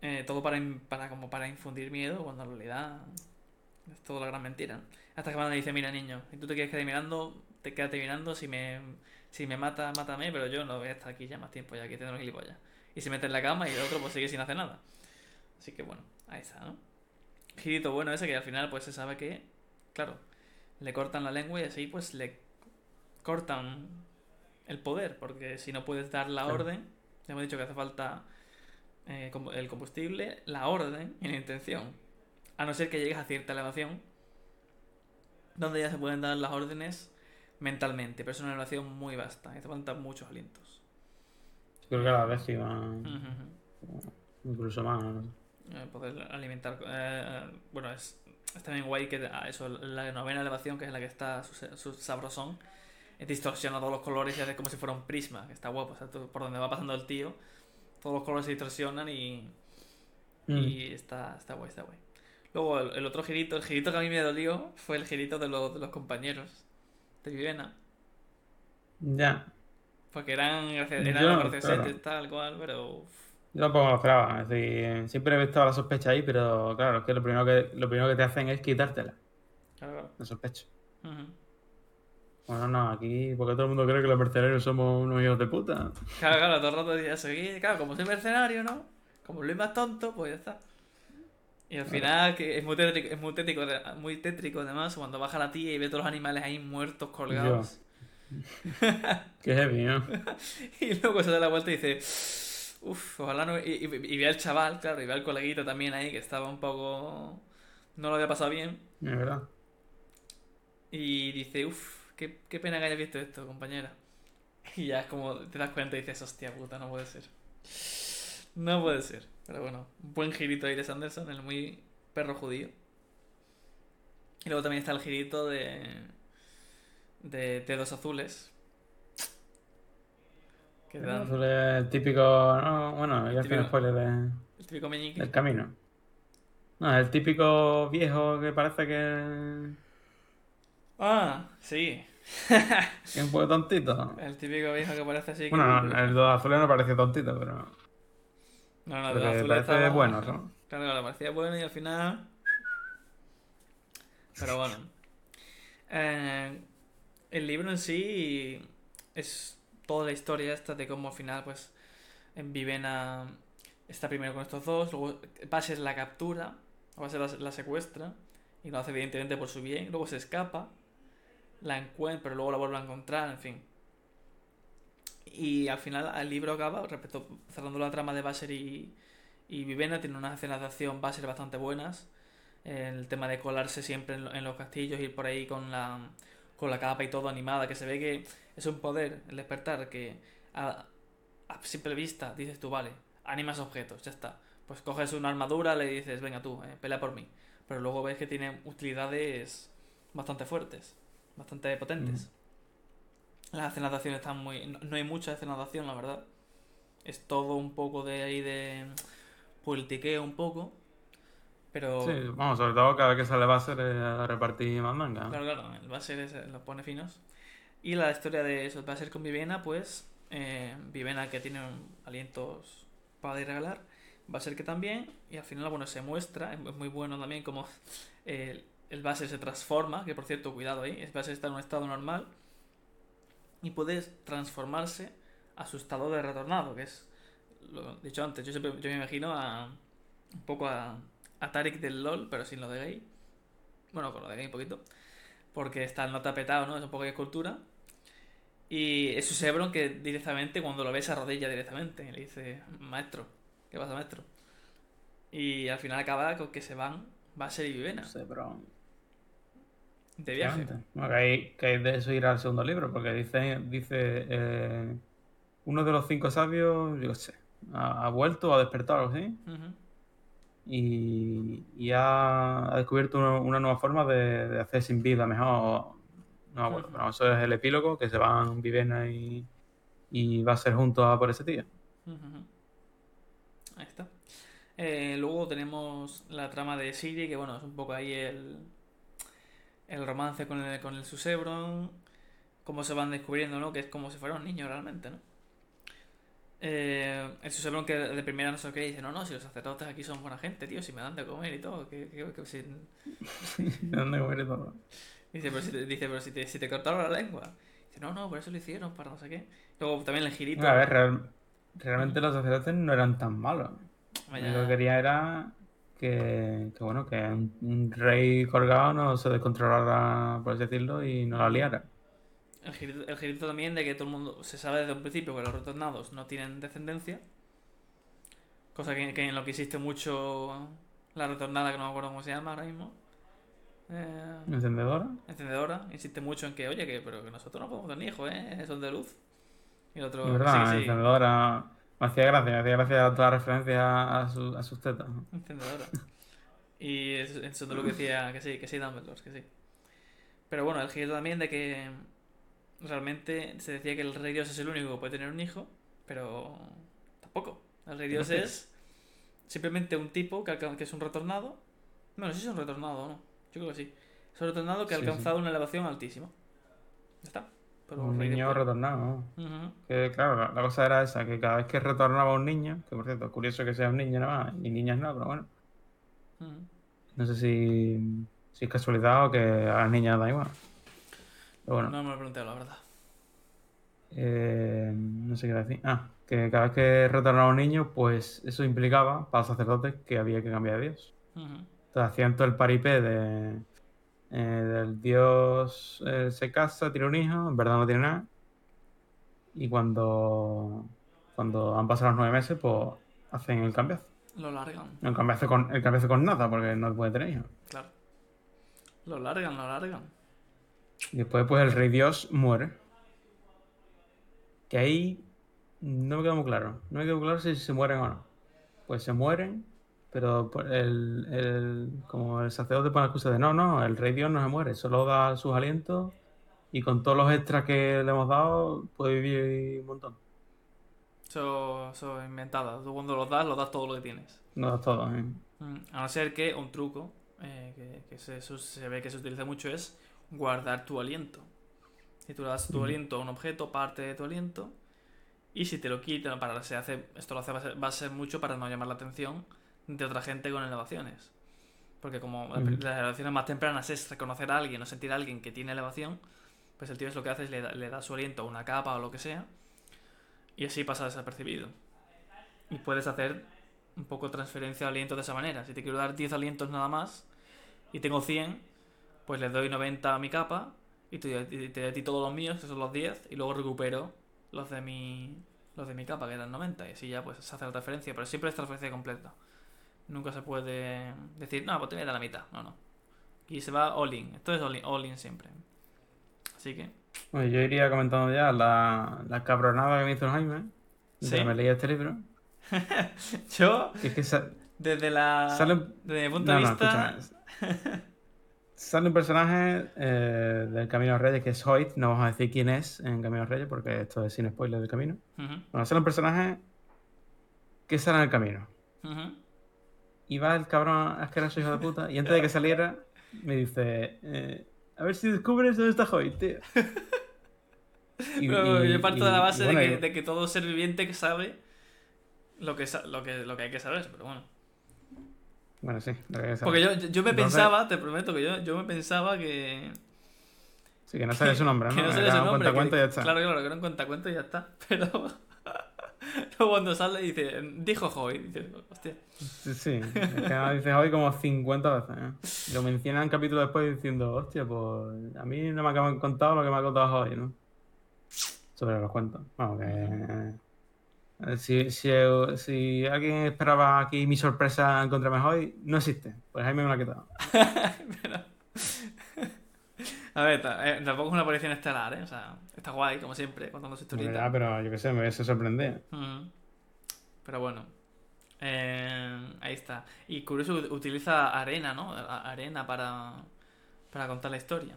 Eh, todo para, para, como para infundir miedo, cuando en realidad es toda la gran mentira. ¿no? Hasta que van le dice, mira niño, si tú te quieres quedar mirando, te quédate mirando, si me, si me mata, mátame, pero yo no voy a estar aquí ya más tiempo, ya que tengo gilipollas. Y se mete en la cama y el otro pues sigue sin hacer nada. Así que bueno, ahí está, ¿no? Girito bueno ese que al final pues se sabe que, claro, le cortan la lengua y así pues le cortan el poder, porque si no puedes dar la Claro. orden, ya hemos dicho que hace falta eh, el combustible, la orden y la intención. A no ser que llegues a cierta elevación, donde ya se pueden dar las órdenes mentalmente, pero es una elevación muy vasta, hace falta muchos alientos. Creo que a la décima, Ujú, ujú. incluso más. Eh, poder alimentar. eh, bueno, es, es también guay que a eso, la novena elevación, que es la que está su, su sabrosón, distorsiona todos los colores y hace como si fuera un prisma, que está guapo. O sea, tú- por donde va pasando el tío, todos los colores se distorsionan y, Mm. y está, está guay, está guay. Luego el, el otro girito, el girito que a mí me dolió fue el girito de, los de los compañeros de Vivena. Ya, Porque eran, graci- eran Yo, los graciosetes, claro. tal cual, pero. yo tampoco lo esperaba. Es decir, siempre he visto la sospecha ahí, pero claro, es que lo primero que, lo primero que te hacen es quitártela, Claro, claro. la sospecha. Bueno, no, aquí, porque todo el mundo cree que los mercenarios somos unos hijos de puta. Claro, claro, todo el rato decía eso. Y claro, como soy mercenario, ¿no? Como Luis más tonto, pues ya está. Y al final, que es muy tétrico, es muy tétrico, muy tétrico además, cuando baja la tía y ve todos los animales ahí muertos, colgados. Qué heavy, ¿no? Y luego se da la vuelta y dice, uff, ojalá no... Y, y- y ve al chaval, claro, y ve al coleguito también ahí, que estaba un poco... No lo había pasado bien. Es verdad. Y dice, uff, qué, qué pena que hayas visto esto, compañera. Y ya es como te das cuenta y dices, hostia puta, no puede ser. No puede ser. Pero bueno, buen girito de Iris Anderson, el muy perro judío. Y luego también está el girito de. de Dedos Azules. Que El dan azul es el típico. no, bueno, ya típico- spoiler de- el típico meñique. del camino. No, el típico viejo que parece que, Ah, sí. que es un poco tontito. El típico viejo que parece así. que- Bueno, no, el dos azules no parece tontito, pero. No, no, Azules parece estaba- bueno, ¿no? Claro, claro, parecía bueno y al final. Pero bueno. Eh, el libro en sí es toda la historia esta de cómo al final, pues, en Vivena está primero con estos dos, luego Bases la captura, Bases la, la secuestra, y lo hace evidentemente por su bien, luego se escapa, la encuentra, pero luego la vuelve a encontrar, en fin. Y al final el libro acaba, respecto, cerrando la trama de Basser y, y Vivena, tiene unas escenas de acción Basser bastante buenas. El tema de colarse siempre en, lo- en los castillos, ir por ahí con la, con la capa y todo animada, que se ve que es un poder, el despertar, que a, simple vista dices tú, vale, animas objetos, ya está. Pues coges una armadura, le dices, venga tú, eh, pelea por mí. Pero luego ves que tiene utilidades bastante fuertes, bastante potentes. Las escenas de acción están muy... No, no hay mucha escenas de acción, la verdad. Es todo un poco de ahí de politiqueo un poco. Pero... Sí, vamos, sobre todo cada vez que sale va a a repartir mandanga. Claro, claro, el Basser es- los pone finos. Y la historia de eso, Basser con Vivena, pues eh, Vivena que tiene alientos para dar y regalar, Basser que también, y al final, bueno, se muestra, es muy bueno también como el, el Basser se transforma, que por cierto, cuidado ahí, el Basser está en un estado normal, y puede transformarse a su estado de retornado, que es, lo dicho antes, yo siempre yo me imagino a un poco a, a Tarik del LOL, pero sin lo de gay. Bueno, con lo de gay un poquito. Porque está no tapetado, ¿no? Es un poco de escultura. Y es su Sebron que directamente, cuando lo ves, se arrodilla directamente. Y le dice, maestro, ¿qué pasa, maestro? Y al final acaba con que se van Basser y Vivena pero. De viaje. Bueno, que, hay, que hay de eso ir al segundo libro, porque dice, dice eh, uno de los cinco sabios, yo sé, ha, ha vuelto o ha despertado así, Ujú. y, y ha, ha descubierto una, una nueva forma de, de hacer sin vida mejor. No acuerdo, Ujú. pero eso es el epílogo, que se van Vivena y, y va a ser juntos a por ese tío. Ahí está. Eh, luego tenemos la trama de Siri, que bueno, es un poco ahí el, el romance con el, con el Susebron, cómo se van descubriendo, ¿no? Que es como si fuera un niño realmente, ¿no? Eh, el Susebron que de primera no sé qué dice, no, no, si los sacerdotes aquí son buena gente, tío, si me dan de comer y todo, que, que- que si- ¿De dónde comer y todo? Dice, pero, si te, dice, pero si te, si te cortaron la lengua. Dice, no, no, por eso lo hicieron, para no sé qué. Luego también el girito. A ver, real- realmente los sacerdotes no eran tan malos. Vaya- Lo que quería era que, que, bueno, que un, un rey colgado no se descontrolara, por así decirlo, y no la liara. El girito, el girito también de que todo el mundo se sabe desde un principio que los retornados no tienen descendencia. Cosa que, que en lo que existe mucho la retornada, que no me acuerdo cómo se llama ahora mismo. Eh, ¿Encendedora? encendedora, insiste mucho en que, oye, que, pero que nosotros no podemos tener hijos, ¿eh? Son de luz. Y el otro, Es verdad, sí, sí, encendedora. Me hacía gracia, me hacía gracia toda referencia a, su- a sus tetas. ¿no? Y eso, eso es lo que decía, que sí, que sí, Dumbledore, que sí. Pero bueno, el girito también de que realmente se decía que el rey Dios es el único que puede tener un hijo, pero tampoco. El rey Dios es simplemente un tipo que, que es un retornado. Bueno, sí es un retornado o no. Yo creo que sí. Es un retornado que ha Sí, alcanzado una elevación altísima. Ya está. Pero Un niño después- retornado. Que claro, la, la cosa era esa, que cada vez que retornaba un niño, que por cierto, curioso que sea un niño nada más, y niñas no, pero bueno. Ujú. No sé si, si es casualidad o que a las niñas da igual. Pero bueno. No me lo he preguntado, la verdad. Eh, no sé qué decir. Ah, que cada vez que retornaba un niño, pues eso implicaba para los sacerdotes que había que cambiar de Dios. Ujú. Entonces hacían todo el paripé de, eh, del Dios eh, se casa, tiene un hijo, en verdad no tiene nada. Y cuando, cuando han pasado los nueve meses, pues hacen el cambiazo. Lo largan, El cambiazo con, el cambiazo con nada, porque no puede tener hijos. claro. Lo largan, lo largan. Y después, pues el rey Dios muere. Que ahí no me queda muy claro. No me queda muy claro si se mueren o no. pues se mueren, pero el, el- como el sacerdote pone la excusa de no, no, el rey Dios no se muere, solo da sus alientos y con todos los extras que le hemos dado puede vivir un montón. Eso, eso es inventado. Tú cuando los das, los das todo lo que tienes. No das todo, ¿eh? A no ser que un truco eh, que, que se, se ve que se utiliza mucho es guardar tu aliento. Si tú le das tu aliento a un objeto, parte de tu aliento, y si te lo quitan, para se hace, esto lo hace, va a ser mucho para no llamar la atención de otra gente con elevaciones. Porque como la- Ujú. las elevaciones más tempranas es reconocer a alguien o sentir a alguien que tiene elevación, pues el tío es lo que hace es le da, le da su aliento a una capa o lo que sea, y así pasa desapercibido. Y puedes hacer un poco transferencia de aliento de esa manera. Si te quiero dar 10 alientos nada más y tengo 100, pues les doy 90 a mi capa y te, y te doy a ti todos los míos, que son los 10, y luego recupero los de mi los de mi capa, que eran 90, y así ya pues se hace la transferencia, pero siempre es transferencia completa. Nunca se puede decir, no, pues te voy a dar la mitad. No, no. Y se va all in. Esto es all in, all in siempre. Así que, Bueno, yo iría comentando ya la, la cabronada que me hizo Jaime. Sí. Me leí este libro. yo, Que es que sa- desde la. Sale- Desde mi punto No, de vista. Sale un personaje eh, del Camino Reyes que es Hoyt. No vamos a decir quién es en Camino Reyes porque esto es sin spoiler del camino. Ujú, Bueno, sale un personaje que sale en el camino. ujú. Y va el cabrón asqueroso hijo de puta. Y antes de que saliera, me dice: eh, A ver si descubres dónde está Hoyt, tío. Y- Pero y- yo parto y- de la base bueno, de, que, de que todo ser viviente que sabe lo que, lo que, lo que hay que saber, pero bueno. Bueno, sí, lo que Porque yo, yo me Entonces- pensaba, te prometo que yo, yo me pensaba que, Sí, que no sale su nombre, ¿no? que no sabía su nombre. que- y ya está. Claro, claro, que era un cuentacuentos y ya está. Pero luego cuando sale dice, dijo Hoy, dice, hostia. Sí, sí. Es que me dices hoy como 50 veces. ¿eh? Lo mencionan capítulo después diciendo, hostia, pues a mí no me acaban contado lo que me ha contado hoy, ¿no? Sobre los cuentos. Vamos, que. eh, Si, si, si alguien esperaba aquí mi sorpresa encontrarme hoy, no existe. Pues Jaime me lo ha quitado. A ver, eh, tampoco es una aparición estelar, ¿eh? O sea, está guay, como siempre, contando su historieta. ya, pero yo qué sé, me hubiese sorprendido. Ujú. Pero bueno. Eh, ahí está. Y curioso, ut- utiliza arena, ¿no? Arena para, para contar la historia.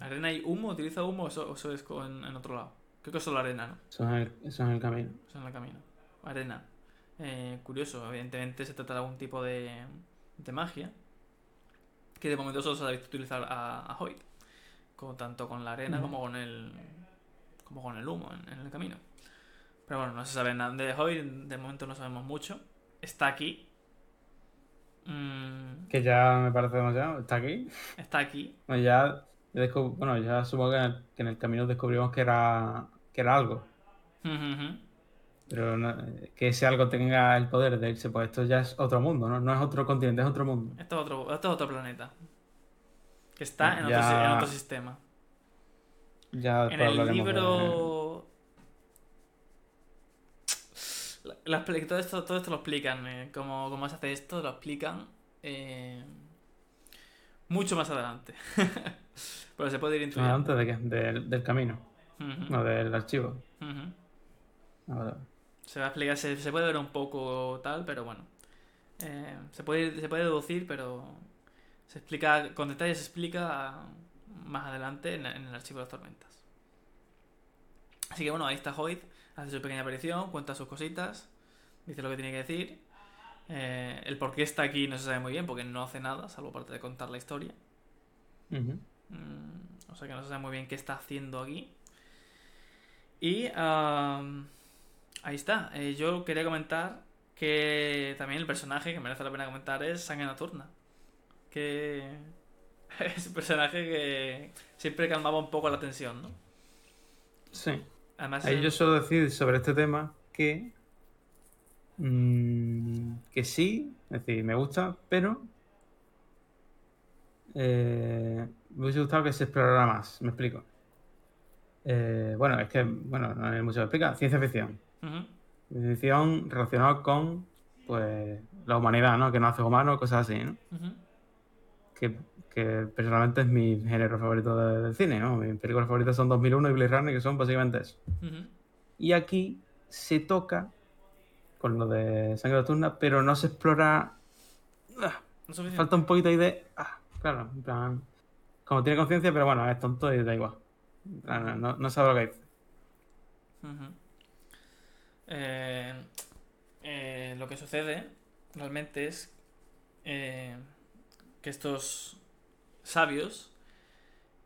¿Arena y humo? ¿Utiliza humo o eso, es en otro lado? Creo que es solo arena, ¿no? Eso es el, eso es el camino. Eso en el camino. Arena. Eh, curioso, evidentemente se trata de algún tipo de, de magia. Que de momento solo se ha visto utilizar a, a Hoyt. Tanto con la arena como con el. como con el humo en, en el camino. Pero bueno, no se sabe nada de Hoyt, de momento no sabemos mucho. Está aquí. Mm, Que ya me parece demasiado. Está aquí. está aquí. Bueno, ya, bueno, ya supongo que en, el, que en el camino descubrimos que era, que era algo. Ujú, ujú. Pero no- que ese algo tenga el poder de irse, pues esto ya es otro mundo, ¿no? No es otro continente, es otro mundo. Esto es otro, esto es otro planeta. Que está en, Ya. otro, si- en otro sistema. Ya En el de- libro. La- todo, esto, todo esto lo explican. eh, cómo, cómo se hace esto, lo explican. eh, mucho más adelante. Pero se puede ir intuyendo. De qué? Del, del camino, Ujú, no del archivo. ujú. Ah, vale. Se va a explicar, se, se puede ver un poco tal, pero bueno. Eh, se, puede, se puede deducir, pero se explica, con detalle se explica más adelante en, en el archivo de las tormentas. Así que bueno, ahí está Hoyt, hace su pequeña aparición, cuenta sus cositas, dice lo que tiene que decir. Eh, el por qué está aquí no se sabe muy bien, porque no hace nada, salvo parte de contar la historia. Mm, o sea que no se sabe muy bien qué está haciendo aquí. Y ahí está. Eh, yo quería comentar que también el personaje que merece la pena comentar es Sangre Nocturna. Que es un personaje que siempre calmaba un poco la tensión, ¿no? Sí. Además, Ahí yo suelo decir sobre este tema que. mm, que sí, es decir, me gusta, pero. eh, me hubiese gustado que se explorara más, me explico. Eh, bueno, es que, bueno, no hay mucho que explicar. Ciencia ficción. Ficción relacionada con, pues, la humanidad, ¿no? Que no hace humanos, cosas así, ¿no? Que, que personalmente es mi género favorito de- del cine, ¿no? Mis películas favoritas son 2001 y Blade Runner, que son básicamente eso. Y aquí se toca con lo de sangre nocturna, pero no se explora. ah, No falta un poquito ahí de. Ah, claro, en plan. Como tiene conciencia, pero bueno, es tonto y da igual. Plan, No, no sabe lo que dice. Ujú. Eh, eh, lo que sucede realmente es eh, que estos sabios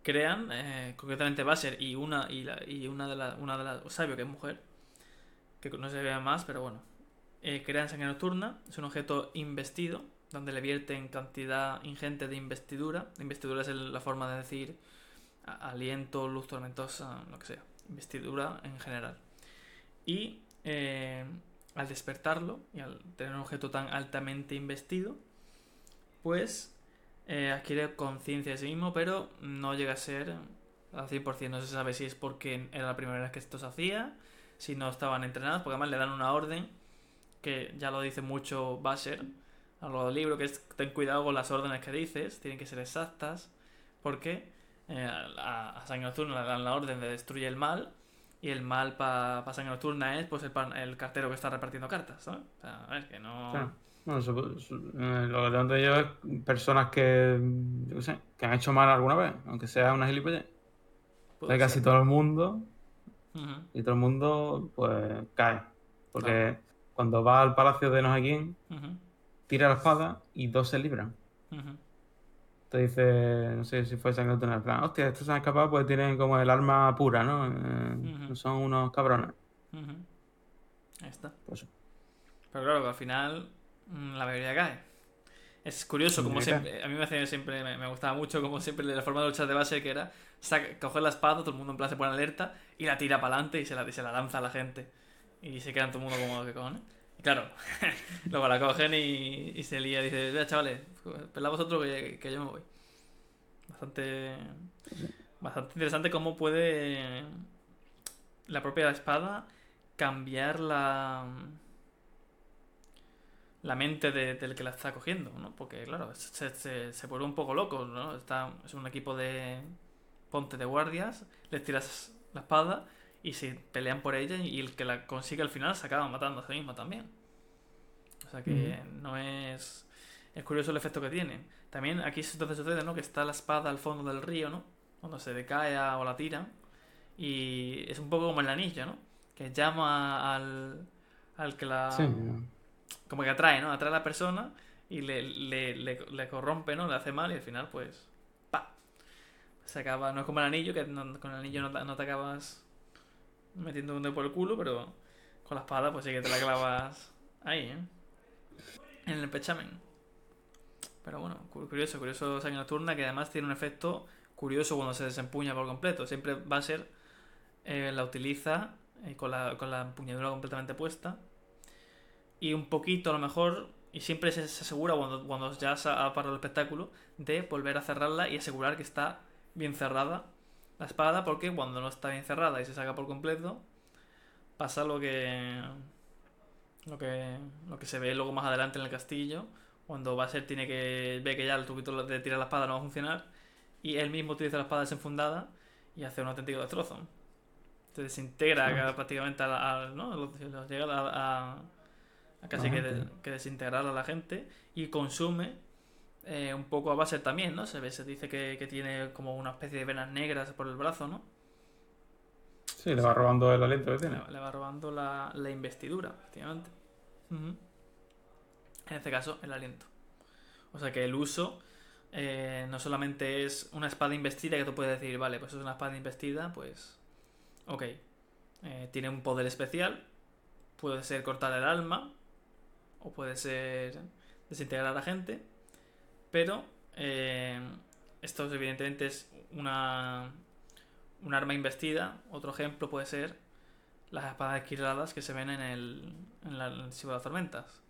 crean, concretamente Basher y una y, la- y una de las una de las sabio que es mujer, que no se vea más, pero bueno, crean sangre nocturna, es un objeto investido donde le vierten cantidad ingente de investidura. Investidura es la forma de decir aliento, luz tormentosa, lo que sea, investidura en general. Y eh, al despertarlo y al tener un objeto tan altamente investido, pues eh, adquiere conciencia de sí mismo, pero no llega a ser al 100%. No se sabe si es porque era la primera vez que esto se hacía, si no estaban entrenados, porque además le dan una orden que ya lo dice mucho Basher a lo largo del libro, que es ten cuidado con las órdenes que dices, tienen que ser exactas, porque eh, a, a Nocturna le dan la orden de destruir el mal, y el mal para pa Sangre Nocturna es pues el, el cartero que está repartiendo cartas, ¿sabes? O sea, a ver, que no... Supo- su- eh, lo que tengo entendido es personas que, yo qué sé, que han hecho mal alguna vez, aunque sea una gilipollez. De casi todo el mundo, y todo el mundo, pues, cae. Porque cuando va al palacio de no sé quién, tira la espada y dos se libran. Te dice, no sé si fue sangre en plan, hostia, estos se han escapado pues tienen como el arma pura, ¿no? Eh. Son unos cabrones. Ahí está. Pues, Pero claro, que al final mm, la mayoría cae. Es curioso, como siempre, a mí me, hacía siempre me, me gustaba mucho, como siempre, la forma de luchar de base que era saca- coger la espada, todo el mundo en plan se pone alerta y la tira para adelante y se la, y se la lanza a la gente. Y se quedan todo el mundo como, ¿qué cojones? Claro, luego la cogen y, y se lía dice, vea chavales, pelad vosotros que, yo me voy. Bastante, bastante interesante cómo puede la propia espada cambiar la la mente de- del que la está cogiendo, ¿no? Porque, claro, se, se, se vuelve un poco loco, ¿no? Está, es un equipo de ponte de guardias, les tiras la espada y se pelean por ella y el que la consigue al final se acaba matando a sí mismo también. O sea que no es... Es curioso el efecto que tiene. También aquí es entonces sucede, ¿no? Que está la espada al fondo del río, ¿no? Cuando se decae o la tira. Y es un poco como el anillo, ¿no? Que llama al, al que la... sí, Como que atrae, ¿no? Atrae a la persona y le, le, le, le corrompe, ¿no? Le hace mal y al final, pues... ¡Pa! Se acaba... No es como el anillo, que no- con el anillo no, no te acabas metiendo un dedo por el culo, pero con la espada, pues sí que te la clavas ahí, ¿eh? En el pechamen. Pero bueno, cu- curioso, curioso sangre nocturna que además tiene un efecto curioso cuando se desempuña por completo. Siempre va a ser, eh, la utiliza eh, con, la, con la empuñadura completamente puesta. Y un poquito a lo mejor, y siempre se, se asegura cuando, cuando ya ha parado el espectáculo, de volver a cerrarla y asegurar que está bien cerrada la espada, porque cuando no está bien cerrada y se saca por completo, pasa lo que lo que lo que se ve luego más adelante en el castillo cuando Basher tiene que ve que ya el tubito de tirar la espada no va a funcionar y él mismo utiliza la espada desenfundada y hace un auténtico destrozo se desintegra Sí. prácticamente a, a- ¿no? Llega a, a- a casi que, de- que desintegrar a la gente y consume eh, un poco a Basher también no se ve se dice que, que tiene como una especie de venas negras por el brazo no sí, le va robando el aliento que tiene. le, le va robando la, la investidura, efectivamente. En este caso, el aliento. O sea que el uso eh, no solamente es una espada investida que tú puedes decir, vale, pues es una espada investida, pues. Ok. Eh, tiene un poder especial. Puede ser cortar el alma. O puede ser desintegrar a la gente. Pero. eh, esto evidentemente es una. Un arma investida. Otro ejemplo puede ser las espadas esquirladas que se ven en el, en la, en de las Tormentas.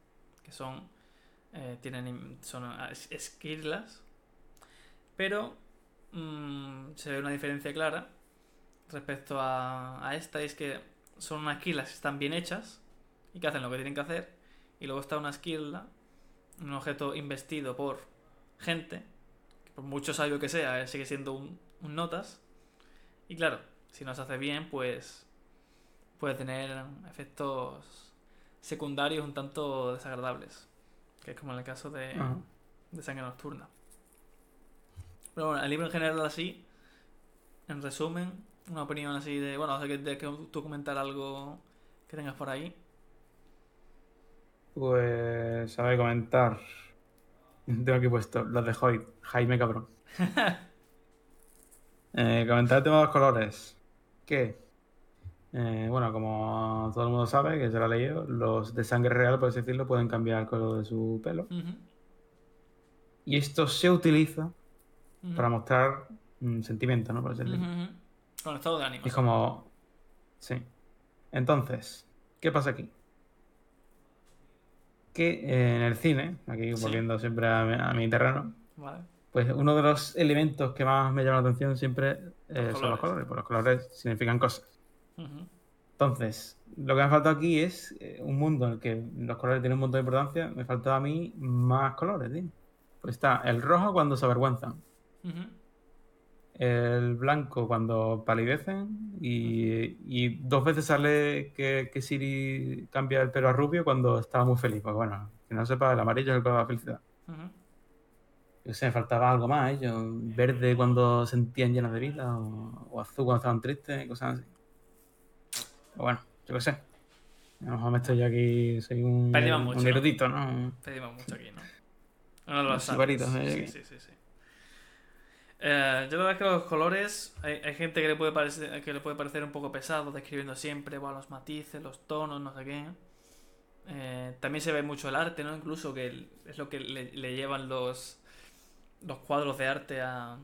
Que son. eh, tienen. Son ah, es- esquirlas. Pero. mm, se ve una diferencia clara respecto a, esta. Es que son unas esquirlas que están bien hechas. Y que hacen lo que tienen que hacer. Y luego está una esquirla. Un objeto investido por gente. Que por mucho sabio que sea, sigue siendo un, un notas. Y claro, si no se hace bien, pues puede tener efectos secundarios un tanto desagradables. Que es como en el caso de, Sangre Nocturna. Pero bueno, el libro en general así, en resumen, una opinión así de, bueno, de que, de que tú comentar algo que tengas por ahí. Pues, sabe comentar. Tengo aquí puesto los de Hoyt. Jaime Cabrón. Eh, comentar el tema de los colores. Que, eh, bueno, como todo el mundo sabe, que se lo ha leído, los de sangre real, por así decirlo, pueden cambiar el color de su pelo. Y esto se utiliza para mostrar mm, sentimiento, ¿no? Por así decirlo. ujú. Con estado de ánimo. Es como. Sí. Entonces, ¿qué pasa aquí? Que eh, en el cine, aquí Sí. volviendo siempre a mi, a mi terreno, Vale. pues uno de los elementos que más me llama la atención siempre eh, Los son los colores. colores, pues los colores significan cosas. Entonces, lo que me falta aquí es eh, un mundo en el que los colores tienen un montón de importancia. Me falta a mí más colores, tío. Pues está el rojo cuando se avergüenzan. ujú. El blanco cuando palidecen y, y dos veces sale que, que Siri cambia el pelo a rubio cuando estaba muy feliz. Pues bueno, que no sepa, el amarillo es el color de la felicidad. Ujú. Yo sé, me faltaba algo más, ¿eh? Yo, verde cuando se sentían llenos de vida o, o azul cuando estaban tristes, cosas así. Pero bueno, yo qué sé. A lo mejor me estoy yo aquí, soy un, Pedimos un mucho, ¿no? erudito, ¿no? Pedimos mucho aquí, ¿no? Uno de los Los ¿eh? Sí, sí, sí. sí. Eh, yo la verdad que los colores, hay, hay gente que le, puede parecer, que le puede parecer un poco pesado describiendo siempre bueno, los matices, los tonos, no sé qué. Eh, también se ve mucho el arte, ¿no? Incluso que es lo que le, le llevan los, los cuadros de arte a,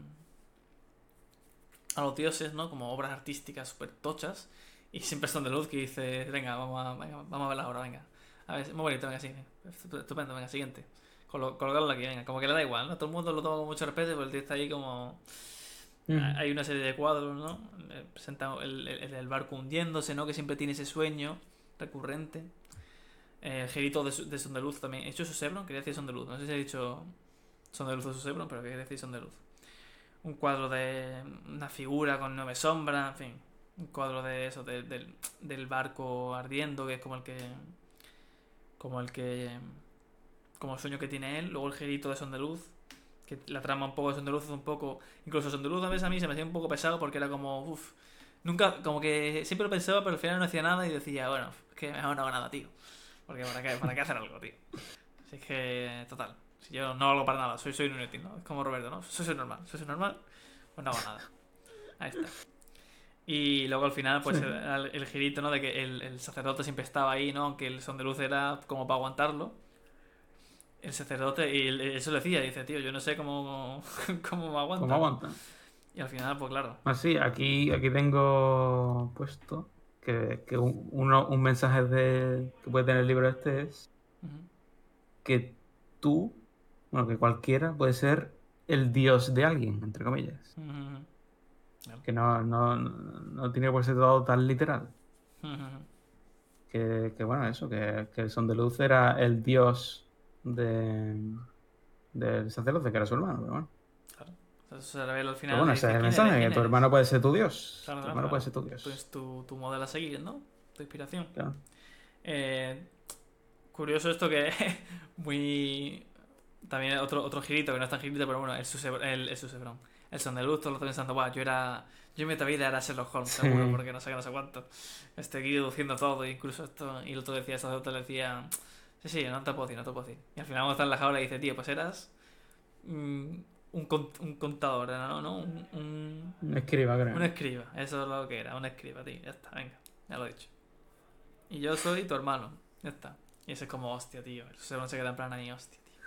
a los dioses, ¿no? Como obras artísticas súper tochas. Y siempre son de luz que dice, venga, vamos a, venga, vamos a verla ahora, venga. A ver, muy bonito, venga, sí. Estupendo, venga, siguiente. Colo- Colocarlo aquí, venga. Como que le da igual, ¿no? Todo el mundo lo toma con mucho respeto, pero el tío está ahí como... Mm. Hay una serie de cuadros, ¿no? Presenta el, el- el barco hundiéndose, ¿no? Que siempre tiene ese sueño recurrente. Eh, el gerito de, su- de Son de Luz también. ¿He dicho Susebron? Quería decir Son de Luz. No sé si he dicho Son de Luz o Susebron, pero quería decir Son de Luz. Un cuadro de una figura con nueve sombras, en fin. Un cuadro de eso, de- del, del barco ardiendo, que es como el que... Como el que... Como el sueño que tiene él. Luego el gerito de Son de Luz. Que la trama un poco de Son de Luz es un poco... Incluso Son de Luz a veces a mí se me hacía un poco pesado porque era como... Uf, nunca... Como que siempre lo pensaba, pero al final no hacía nada y decía, bueno, es que mejor no hago nada, tío. Porque ¿para qué, para qué hacer algo, tío? Es que... Total. Si yo no hago para nada, soy, soy un inútil, ¿no? Es como Roberto, ¿no? Soy, soy normal. Soy, soy normal, pues no hago nada. Ahí está. Y luego al final, pues Sí. el, el girito, ¿no? De que el, el sacerdote siempre estaba ahí, ¿no? Aunque el son de luz era como para aguantarlo. El sacerdote, y eso lo decía, dice, tío, yo no sé cómo, cómo me aguanta. ¿Cómo aguantan? Y al final, pues claro. Ah, sí, aquí, aquí tengo puesto que, que un, uno- un mensaje de, que puede tener el libro este es que tú, bueno, que cualquiera puede ser el dios de alguien, entre comillas. Que no, no, no tiene por ser todo tan literal. Que, que, bueno, eso, que, que el son de luz era el dios de, del sacerdote, que era su hermano, pero bueno. Claro. Entonces se revela al final. Pero bueno, ese es el "¿Quién mensaje, que ¿Quién tu eres?". hermano puede ser tu dios. Claro, tu hermano claro. puede ser tu dios. Pues tu, tu modelo a seguir, ¿no? Tu inspiración. Claro. Eh, curioso esto que muy... También otro, otro girito, que no es tan girito, pero bueno, el Susebron, el, el, Susebron. el Son de Luz, todo lo pensando, Buah, yo era... Yo en mi vida era Sherlock Holmes, Sí. seguro, porque no sé qué, no sé cuánto. Estoy aquí deduciendo todo, incluso esto, y el otro decía, el otro le decía, sí, sí, no te puedo decir, no te puedo decir. Y al final cuando está en la jaula y dice, tío, pues eras mm, un, un contador, ¿no? ¿no? Un, un, Un escriba, creo. un escriba, eso es lo que era, un escriba, tío. Ya está, venga, ya lo he dicho. Y yo soy tu hermano, ya está. Y ese es como, hostia, tío. El Susebron se queda en plan ahí, hostia, tío.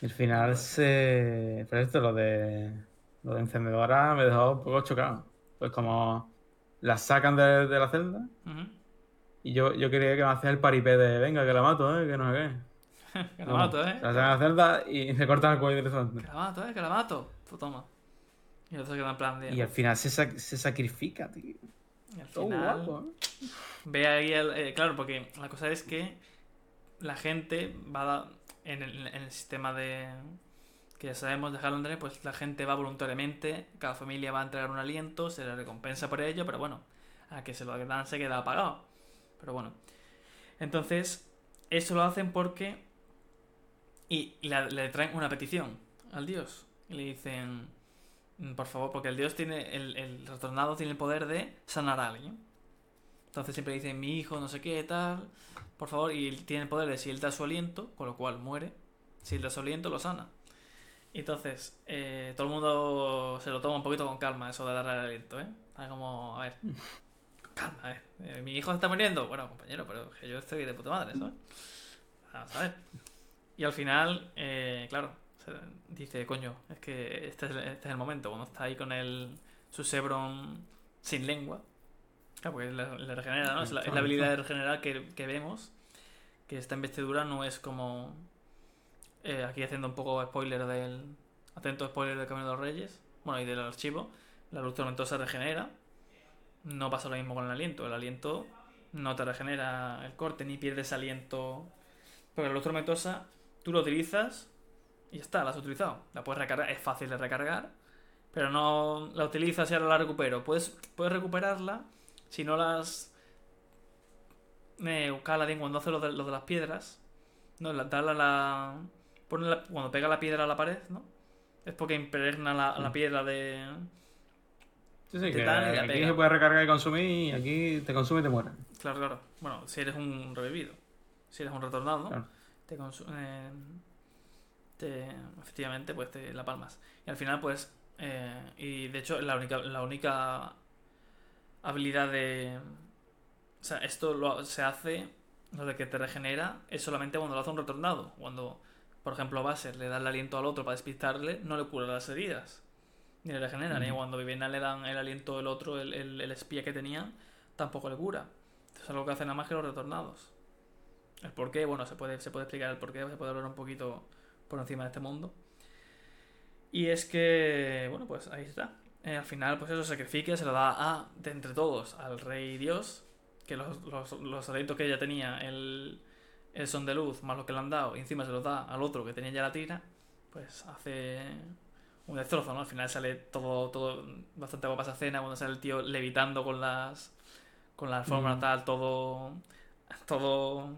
Y al final se. Pero esto, lo de. Lo de encendedora me dejó un poco chocado. Pues como la sacan de, de la celda Ujú. Y yo, yo quería que me hacía el paripé de venga, que la mato, eh, que no sé qué. Que la No, mato, eh. La sacan de la celda y se cortan el cuello Que directamente. la mato, eh, que la mato. Pues toma. Y en plan de. Y al final se, sac- se sacrifica, tío. y al Todo final, guapo, ¿eh? Ve ahí el. eh, claro, porque la cosa es que la gente va a dar- en el, en el sistema de. que ya sabemos de Londres, pues la gente va voluntariamente, cada familia va a entregar un aliento, se le recompensa por ello, pero bueno, a que se lo dan se queda apagado. Pero bueno. Entonces, eso lo hacen porque. Y, le traen una petición al dios. Y le dicen. "Mm, Por favor, porque el dios tiene. El, el retornado tiene el poder de sanar a alguien. Entonces siempre dicen, mi hijo, no sé qué, tal. Por favor, y tiene el poder de si él da su aliento, con lo cual muere. Si él da su aliento, lo sana. Entonces, eh, todo el mundo se lo toma un poquito con calma, eso de dar el aliento, ¿eh? Como, a ver. Calma, eh, mi hijo se está muriendo. Bueno, compañero, pero yo estoy de puta madre, ¿sabes? Y al final, eh, claro, dice, coño, es que este es, el, este es el momento, cuando está ahí con el, su Sebron sin lengua. Claro, porque le, regenera, ¿no? Es la, habilidad de regenerar que, vemos. Que esta investidura no es como. eh, aquí haciendo un poco spoiler del. Atento spoiler del de los Reyes. Bueno, y del archivo. La luz tormentosa regenera. No pasa lo mismo con el aliento. El aliento no te regenera el corte ni pierdes aliento. Porque la tormentosa tú lo utilizas y ya está, la has utilizado. La puedes recargar, es fácil de recargar, pero no la utilizas y ahora la recupero. Puedes, puedes recuperarla si no las. Eh, Kaladin cuando hace lo de, lo de las piedras, no, la, darle a la. pone la- cuando pega la piedra a la pared, ¿no? Es porque impregna la, la Mm. piedra de. Sí, sí, Te que dan y la aquí pega. se puede recargar y consumir y aquí te consume y te muere. Claro, claro. Bueno, si eres un revivido. Si eres un retornado, Claro. te consume. te, efectivamente, pues te la palmas. Y al final, pues. eh, y de hecho, la única, la única habilidad de. O sea, esto lo, se hace. Lo de que te regenera es solamente cuando lo hace un retornado. Cuando, por ejemplo, Baser le da el aliento al otro para despistarle, no le cura las heridas. Ni le regenera. Ni Ujú. cuando Vivena le dan el aliento del otro, el, el, el espía que tenía, tampoco le cura. Es algo que hacen nada más que los retornados. El por qué, bueno, se puede, se puede explicar el por qué, se puede hablar un poquito por encima de este mundo. Y es que, bueno, pues ahí está. Eh, al final, pues eso sacrifica, se lo da a, de entre todos, al rey Dios, que los, los, los que ella tenía, el, el son de luz, más lo que le han dado, y encima se los da al otro que tenía ya la tira, pues hace un destrozo, ¿no? Al final sale todo, todo bastante guapa esa escena, cuando sale el tío levitando con las con la alfombra Mm. tal, todo todo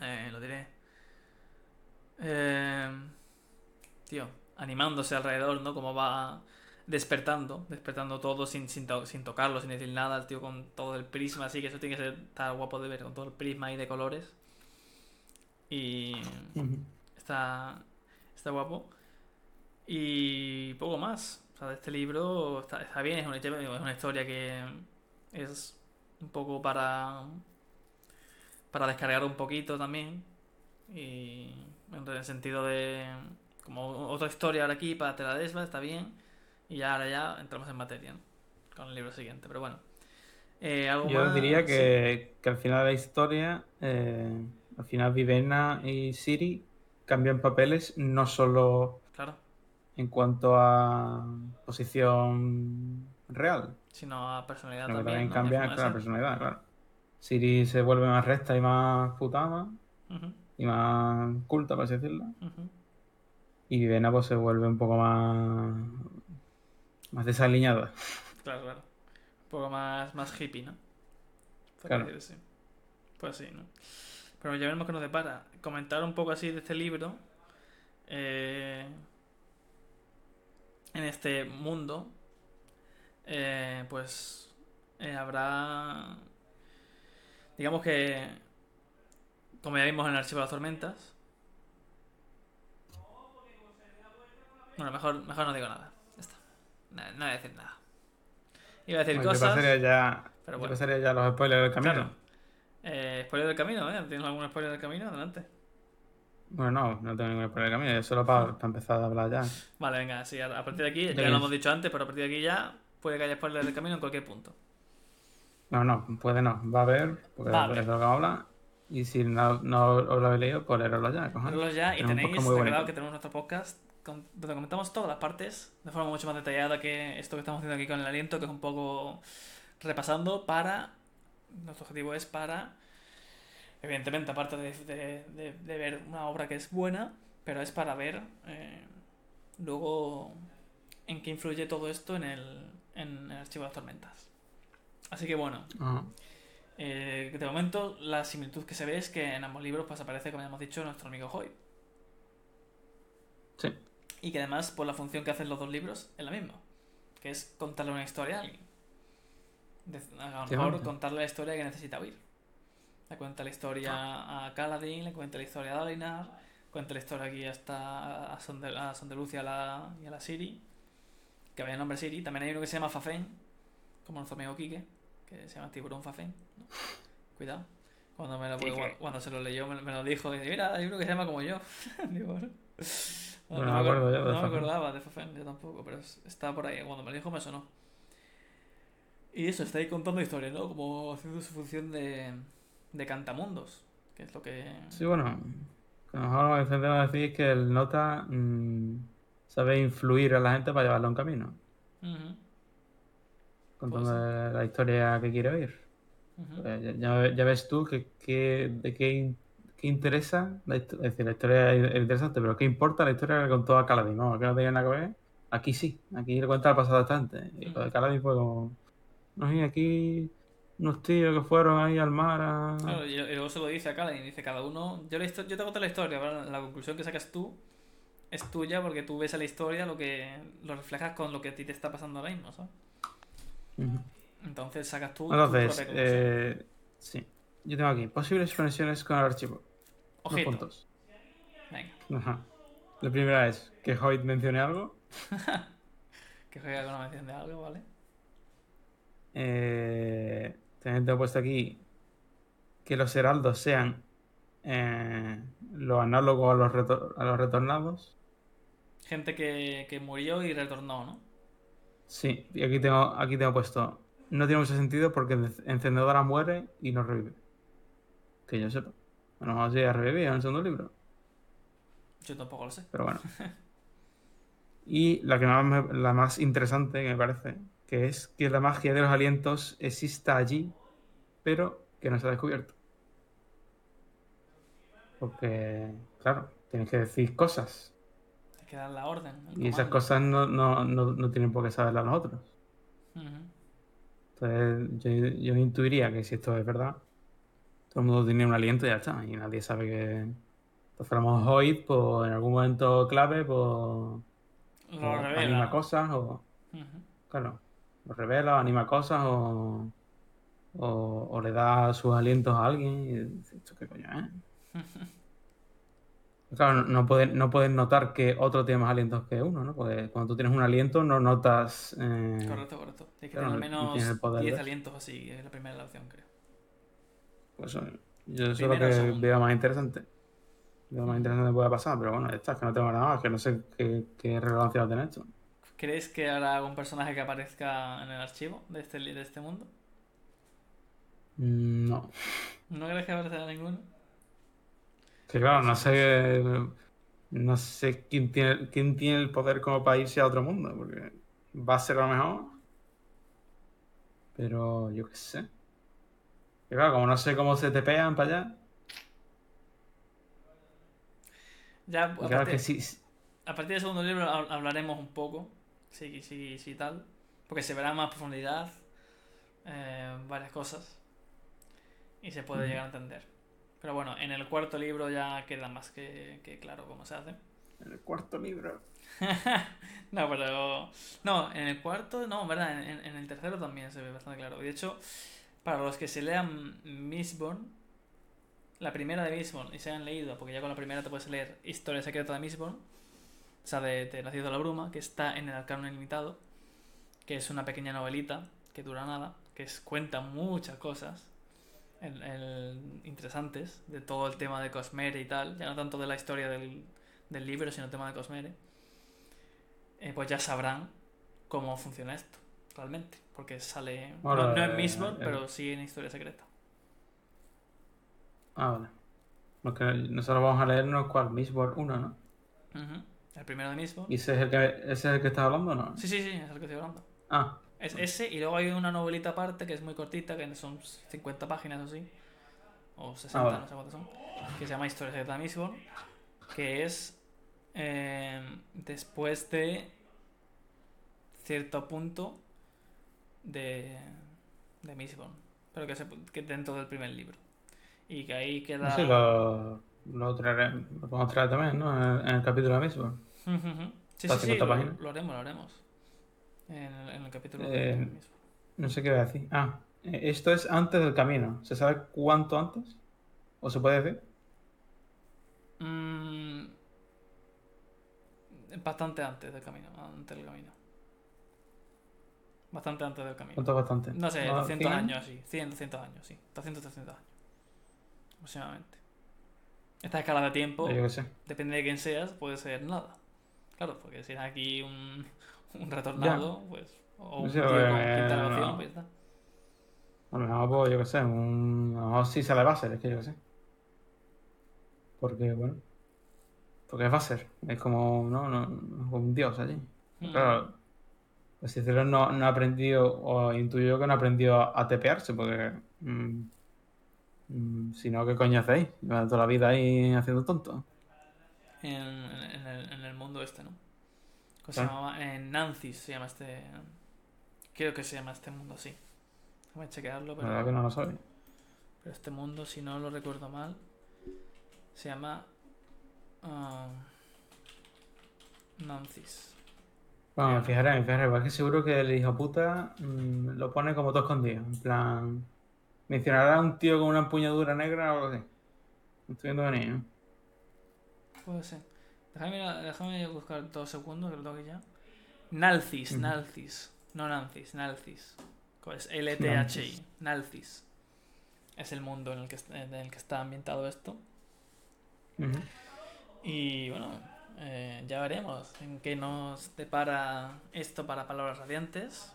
eh, lo diré. Eh, tío animándose alrededor no como va despertando despertando todo sin, sin, to- sin tocarlo sin decir nada el tío con todo el prisma así que eso tiene que ser estar guapo de ver con todo el prisma ahí de colores. Y está está guapo y poco más o sea este libro está, está bien es una, historia- es una historia que es un poco para para descargar un poquito también y en el sentido de como otra historia ahora aquí para te la desva está bien y ya ahora ya entramos en materia ¿no? con el libro siguiente pero bueno Eh, algo Yo más? diría Sí. que, que al final de la historia, eh, al final Vivenna y Siri cambian papeles no solo en cuanto a posición real, sino a personalidad que también, también ¿no? de claro, personalidad, claro. Siri se vuelve más recta y más putada y más culta, por así decirlo. Y Vivenna pues se vuelve un poco más más desaliñada. Claro, claro. Un poco más, más hippie, ¿no? Claro. Pues sí, ¿no? Pero ya veremos qué nos depara. Comentar un poco así de este libro. eh, en este mundo. eh, pues eh, habrá. Digamos que. Como ya vimos en el archivo de las tormentas. Bueno, mejor, mejor no digo nada. Ya está. No, no voy a decir nada. Iba a decir Bueno, yo cosas. pasaría ya, pero yo pasaría ya los spoilers del camino. Claro. Eh, spoiler del camino, ¿eh? ¿Tienes algún spoiler del camino? Adelante. Bueno, no, no tengo ningún spoiler del camino, es solo para, para empezar a hablar ya. Vale, venga, sí, a partir de aquí, ya Bien. lo hemos dicho antes, pero a partir de aquí ya puede que haya spoiler del camino en cualquier punto. No, no, puede no, va a haber, porque Va a es haber. lo que vamos a hablar. Y si no, no os lo habéis leído, pues leeroslo ya. Leerlos ya y tenéis, recordad que tenemos nuestro podcast donde comentamos todas las partes de forma mucho más detallada que esto que estamos haciendo aquí con el aliento, que es un poco repasando para. Nuestro objetivo es para. Evidentemente, aparte de, de- de- de ver una obra que es buena, pero es para ver eh, luego en qué influye todo esto en el, en el archivo de las tormentas. Así que bueno, Ajá. Eh, de momento, la similitud que se ve es que en ambos libros pues aparece, como ya hemos dicho, nuestro amigo Hoy. Sí. Y que además, por la función que hacen los dos libros, es la misma. Que es contarle una historia a alguien. De- a lo mejor contarle la historia que necesita oír. Le cuenta la historia a Caladín, le cuenta la historia a Dalinar, cuenta la historia aquí hasta a Son de, a y a la, y a la Siri. Que vaya el nombre Siri. También hay uno que se llama Fafen, como nuestro amigo Quique, que se llama Tiburón Fafen. ¿no? Cuidado. Cuando, me lo, Quique. cuando se lo leyó, me, me lo dijo. Y dice, mira, hay uno que se llama como yo. Digo, bueno. Bueno, no me acuerdo acuer- yo de no me acordaba de Fafen, yo tampoco, pero es- está por ahí. Cuando me lo dijo me sonó. Y eso, está ahí contando historias, ¿no? Como haciendo su función de, de cantamundos, que es lo que... Sí, bueno, lo mejor lo que intentamos decir es que el nota mm, sabe influir a la gente para llevarlo a un camino, contando la historia que quiere oír. Pues ya, ves tú que, que- de qué, qué interesa, la es decir, la historia es interesante, pero qué importa la historia que contó a Caladín, ¿no? Que no tenía nada que ver. Aquí sí, aquí le cuenta el pasado bastante. Y lo de Caladín fue como, no sé, aquí unos tíos que fueron ahí al mar a... Claro, y, y luego se lo dice a Caladín, dice cada uno... Yo, histo- yo te conté la historia, pero la conclusión que sacas tú es tuya porque tú ves a la historia lo que lo reflejas con lo que a ti te está pasando ahora mismo, ¿sabes? Entonces sacas tú tu Entonces, propia conclusión. eh, sí. Yo tengo aquí posibles conexiones con el archivo. Dos Ojito. puntos. Venga, Ajá. La primera es que Hoyt mencione algo. que juega con una mención de algo, ¿vale? Eh, he puesto aquí que los heraldos sean eh, a los, retor- a los retornados. Gente que, que murió y retornó, ¿no? Sí, y aquí tengo, aquí tengo puesto. No tiene mucho sentido porque Enc- Encendedora muere y no revive. Que yo sepa. A lo mejor sí ha revivido en el segundo libro. Yo tampoco lo sé. Pero bueno. Y la que más me- la más interesante que me parece, que es que la magia de los alientos exista allí, pero que no se ha descubierto. Porque, claro, tienes que decir cosas. Hay que dar la orden. Y esas cosas no, no, no, no tienen por qué saberlas los otros. Ujú. Entonces, yo, yo intuiría que si esto es verdad, todo el mundo tiene un aliento y ya está. Y nadie sabe que. Entonces, a lo mejor Hoyt, pues en algún momento clave, pues. Lo o revela. cosas o. Claro, revela, o anima cosas o, o, o le da sus alientos a alguien y dice, ¿esto qué coño es? Claro, no- puedes, no puedes notar que otro tiene más alientos que uno, ¿no? Porque cuando tú tienes un aliento no notas... eh, Correcto, correcto. Tienes que Claro, tener al no menos tienes el poder 10 de- alientos así, es la primera opción, creo. pues, eh, yo eso es lo que segundo. veo más interesante. Veo más interesante que pueda pasar, pero bueno, ya está, es que no tengo nada más, que no sé qué, qué relevancia va a tener esto. ¿Crees que habrá algún personaje que aparezca en el archivo de este, de este mundo? Mm, No. ¿No crees que aparecerá ninguno? Que claro, no sé. No sé quién tiene, quién tiene el poder como para irse a otro mundo, porque va a ser a lo mejor. Pero yo qué sé. Que claro, como no sé cómo se te pegan para allá. Ya, a claro partir, que sí. a partir del segundo libro hab- hablaremos un poco, sí, sí, sí, tal, porque se verá más profundidad, eh, varias cosas, y se puede llegar a entender. Pero bueno, en el cuarto libro ya queda más que, que claro cómo se hace. En el cuarto libro. no, pero. No, en el cuarto, no, en verdad, en, en el tercero también se ve bastante claro. De hecho, para los que se lean Mistborn, la primera de Mistborn y se han leído, porque ya con la primera te puedes leer Historia Secreta de Mistborn, o sea, de, de Nacido de la Bruma, que está en el Arcano Ilimitado, que es una pequeña novelita que dura nada, que es, cuenta muchas cosas el- el- interesantes de todo el tema de Cosmere y tal, ya no tanto de la historia del, del libro, sino el tema de Cosmere, eh, pues ya sabrán cómo funciona esto, realmente, porque sale, no- Bueno, no, en Mistborn, eh, pero sí en Historia Secreta. Ah, vale. Porque nosotros vamos a leernos cuál, Mistborn 1, ¿no? Ujú. El primero de Mistborn. ¿Y ese es el que, ese es el que estás hablando o no? Sí, sí, sí, es el que estoy hablando. Ah, Es ese, y luego hay una novelita aparte que es muy cortita, que son 50 páginas o así, o 60, Ah, vale. no sé cuántas son, que se llama Historia Secreta de Mistborn, que es eh, después de cierto punto de, de Mistborn. pero que, se, que dentro del primer libro. Y que ahí queda... Sí, lo, lo, traeré, lo podemos traer también, ¿no? En el, en el capítulo mismo. Ujú, ujú. Sí, Está sí, sí, 50 lo, haremos, lo haremos. En el, en el capítulo Eh, mismo. No sé qué voy a decir. Ah, eh, esto es antes del camino. ¿Se sabe cuánto antes? ¿O se puede decir? Mm, bastante antes del camino, antes del camino. Bastante antes del camino. ¿Cuánto bastante? No sé, ¿No, 200 100 años, sí. 100, 200 años, sí. 200, 300 años. Aproximadamente. Esta escala de tiempo, depende de quién seas, puede ser nada. Claro, porque si eres aquí un, un retornado, pues. O un Sí, tío con quinta no. pues ya está. A lo mejor, pues, yo qué sé, un... a lo mejor sí sale Basser, es que yo qué sé. Porque, bueno, porque es Basser, es como, no, no, no, como un dios allí. Mm. Claro, pues no, no ha aprendido, o intuyo yo que no ha aprendido a, a tepearse, porque mm, mm, si no, ¿qué coño hacéis? Lleva toda la vida ahí haciendo tonto. En, en el, en el mundo este, ¿no? ¿Cómo se Claro. llamaba? En Nancy se llama este. Creo que se llama este mundo así. Déjame chequearlo, La verdad que pero, no lo sabe. pero este mundo, si no lo recuerdo mal, se llama. ah, Nancy's. Bueno, me fijaré, me fijaré, porque seguro que el hijo puta mm, lo pone como todo escondido. En plan, mencionará a un tío con una empuñadura negra o algo así. No estoy viendo venir, ¿no? Puede ser. Déjame, déjame buscar dos segundos que lo tengo aquí ya. Nalcis, Ujú. Nalcis. No Nancis, Nalcis. Es L-T-H-I. Nalcis. Es el mundo en el, que, en el que está ambientado esto. Y bueno, eh, ya veremos en qué nos depara esto para palabras radiantes.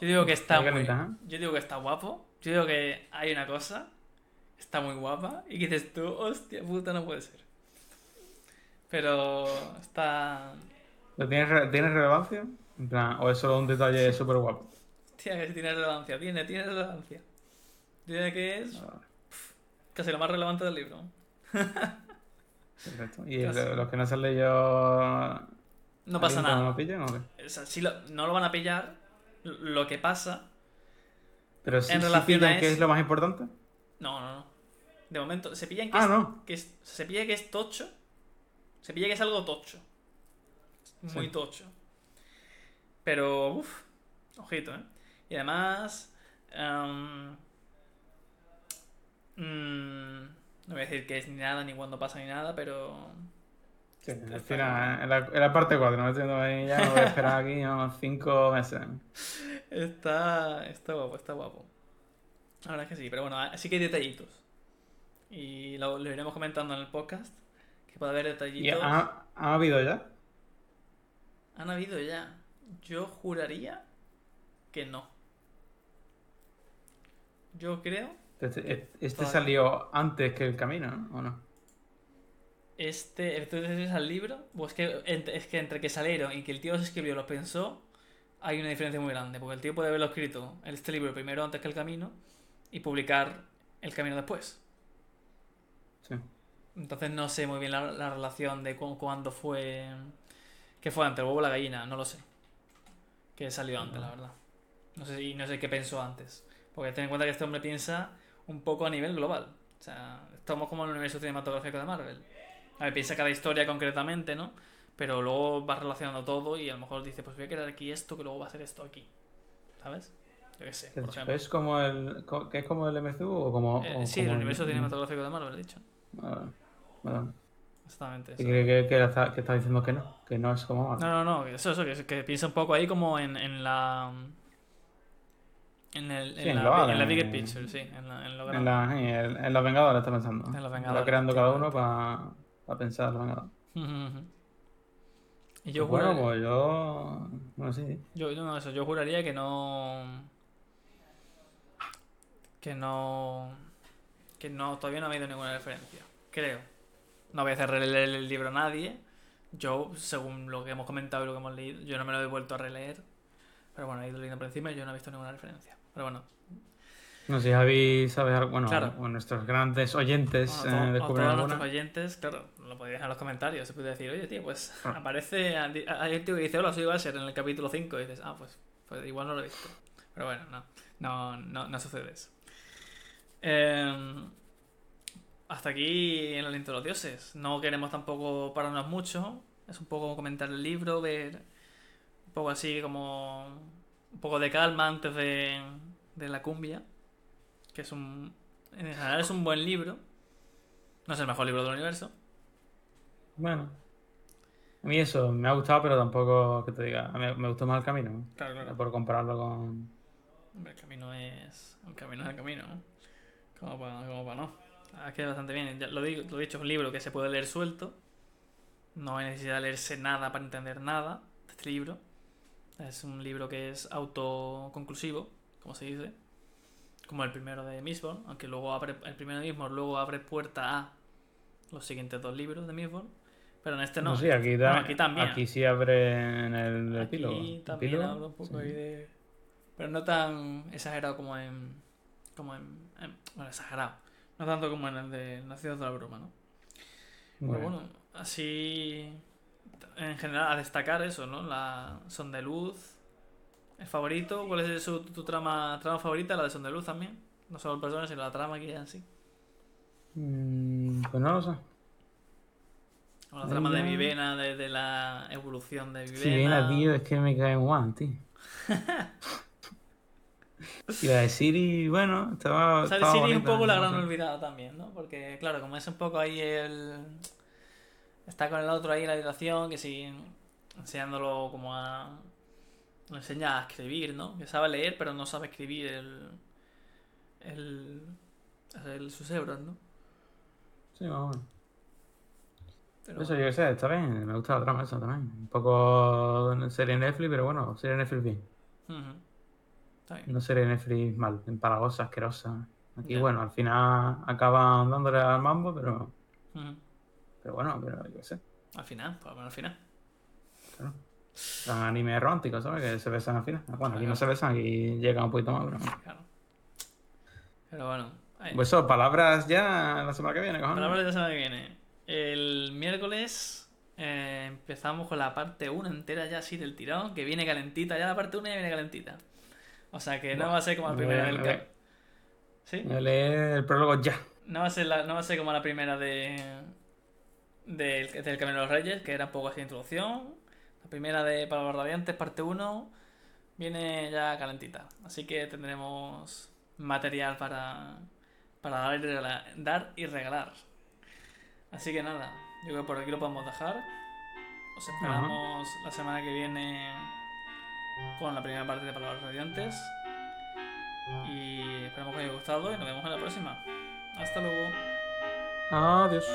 Yo digo que está muy, ¿eh? yo digo que está guapo. Yo digo que hay una cosa, está muy guapa y que dices tú, hostia puta, no puede ser. Pero está, ¿Pero ¿Tiene, ¿Tiene relevancia? En plan, o es solo un detalle súper guapo. Sí tiene relevancia, tiene, tiene relevancia. Tiene que es casi lo más relevante del libro. Perfecto. Y los que no se han leído. No pasa ¿alguien nada. ¿No lo pillan o qué? O sea, sí lo- no lo van a pillar. Lo que pasa Pero sí, En relación pillan a que es lo más importante. No, no, no. De momento, se pillan que, Ah, es, no. que es- se pilla que es tocho. Se pilla que es algo tocho. Muy Sí. tocho. Pero, uff, ojito, ¿eh? Y además, em, mm, no voy a decir que es ni nada, ni cuando pasa ni nada, pero Sí, al Está final, en la, en la parte 4, no me estoy ahí ya, voy a esperar aquí unos 5 meses. está, está guapo, está guapo. La verdad es que sí, pero bueno, sí que hay detallitos. Y lo, lo iremos comentando en el podcast, que puede haber ¿Y detallitos. ha, ha habido ya? Han habido ya. Yo juraría que no. Yo creo. Este, este Vale. salió antes que el camino, ¿no? ¿O no? Este. Entonces es al libro. Pues que es que entre que salieron y que el tío los escribió los pensó. Hay una diferencia muy grande. Porque el tío puede haberlo escrito este libro primero antes que el camino. Y publicar el camino después. Sí. Entonces no sé muy bien la, la relación de cu- cuándo fue. ¿Qué fue antes? ¿El huevo o la gallina? No lo sé. Que salió antes, la verdad. No sé, y no sé qué pensó antes. Porque ten en cuenta que este hombre piensa un poco a nivel global. O sea, estamos como en el universo cinematográfico de Marvel. A ver, piensa cada historia concretamente, ¿no? Pero luego va relacionando todo y a lo mejor dice, pues voy a crear aquí esto que luego va a hacer esto aquí. ¿Sabes? Yo qué sé, por ejemplo. ¿Es como el, que es como el MCU o como...? Eh, o sí, el como universo cinematográfico de Marvel, he dicho. Ah, Exactamente. Y eso. que, que, que está, que está diciendo que no, que no es como. No, no, no, eso, eso, que, que piensa un poco ahí como en, en la. En, el, Sí, en, en la, en la en- bigger picture, sí, en, la, en lo En, grande. la, en, en los Vengadores está pensando. En los Vengadores, creando cada uno efectivamente. para pensar en los Vengadores. y yo, bueno, juraría, pues yo... Bueno, sí. yo, yo no, eso, yo juraría que no. Que no. Que no, todavía no ha habido ninguna referencia. Creo. No voy a hacer releer el libro a nadie. Yo, según lo que hemos comentado y lo que hemos leído, yo no me lo he vuelto a releer. Pero bueno, he ido leyendo por encima y yo no he visto ninguna referencia. Pero bueno, No sé si Javi sabe algo. Bueno, Claro. o nuestros grandes oyentes Bueno, eh, descubren todos alguna. nuestros oyentes, claro, lo podéis dejar en los comentarios. Se puede decir, oye, tío, pues Ah. aparece. Hay un tío que dice, hola, soy Balser en el capítulo 5. Y dices, ah, pues, pues igual no lo he visto. Pero bueno, no, no, no, no sucede eso. Eh, hasta aquí en el aliento de los dioses. No queremos tampoco pararnos mucho. Es un poco comentar el libro, ver un poco así como un poco de calma antes de, de la cumbia. Que es un... En general es un buen libro. No es el mejor libro del universo. Bueno. A mí eso me ha gustado, pero tampoco que te diga. a mí me gustó más el camino. ¿no? Claro, claro. Por compararlo con. Hombre, el camino es. El camino es el camino, ¿no? Como para, como para no. Ah, Es que bastante bien. Ya lo, digo, lo he dicho, es un libro que se puede leer suelto. No hay necesidad de leerse nada para entender nada de este libro. Es un libro que es autoconclusivo, como se dice. Como el primero de Mistborn, aunque luego abre, el primero de Mistborn luego abre puerta a los siguientes dos libros de Mistborn. Pero en este no. No, sí, aquí, da- Bueno, aquí también. Aquí sí abre en el epílogo. Aquí también ¿Epílogo? habla un poco Sí. ahí de. Pero no tan exagerado como en. Como en. en- bueno, exagerado. No tanto como en el de La ciudad de la bruma, ¿no? Pero bueno, así. En general, a destacar eso, ¿no? La Son de Luz. El favorito. ¿Cuál es su- tu trama, trama favorita? La de Son de Luz también. No solo el personaje, sino la trama que en sí. Mm, pues no lo sé. O la trama de Vivena, de, de la evolución de Vivena. Si viene tío, es que me cae en one, tío. y la de Siri, bueno, estaba. O sea, estaba Siri es un poco la gran olvidada también, ¿no? Porque, claro, como es un poco ahí el. Está con el otro ahí en la habitación, que sí. Enseñándolo como a. Lo enseña a escribir, ¿no? Que sabe leer, pero no sabe escribir el. El. el sus hebros, ¿no? Sí, menos. Pero, Eso yo qué sé, está bien, me gusta la trama esa también. Un poco serie Netflix, pero bueno, serie Netflix bien. Bien. No serie Netflix mal, empalagosa, asquerosa. Aquí, bueno, al final acaban dándole al mambo, pero, pero bueno, pero yo qué sé. Al final, pues bueno, al final. Claro. Son animes románticos, ¿sabes? Que se besan al final. Bueno, aquí no se besan, aquí llegan un poquito más, pero... Claro. Pero bueno. ahí. Pues eso, palabras ya la semana que viene, cojones. Palabras de la semana que viene. El miércoles eh, empezamos con la parte 1 entera ya así del tirón, que viene calentita. Ya la parte 1 ya viene calentita. O sea que no va a ser como la me primera del ¿Sí? Voy a leer el prólogo ya. No va a ser la, no va a ser como la primera de del, del Camino de los Reyes, que era un poco así de introducción. La primera de Palabras Radiantes, parte 1, viene ya calentita. Así que tendremos material para, para dar, y regalar, dar y regalar. Así que nada, yo creo que por aquí lo podemos dejar. Os esperamos la semana que viene con la primera parte de Palabras Radiantes. Y esperamos que os haya gustado y nos vemos en la próxima. Hasta luego. Adiós.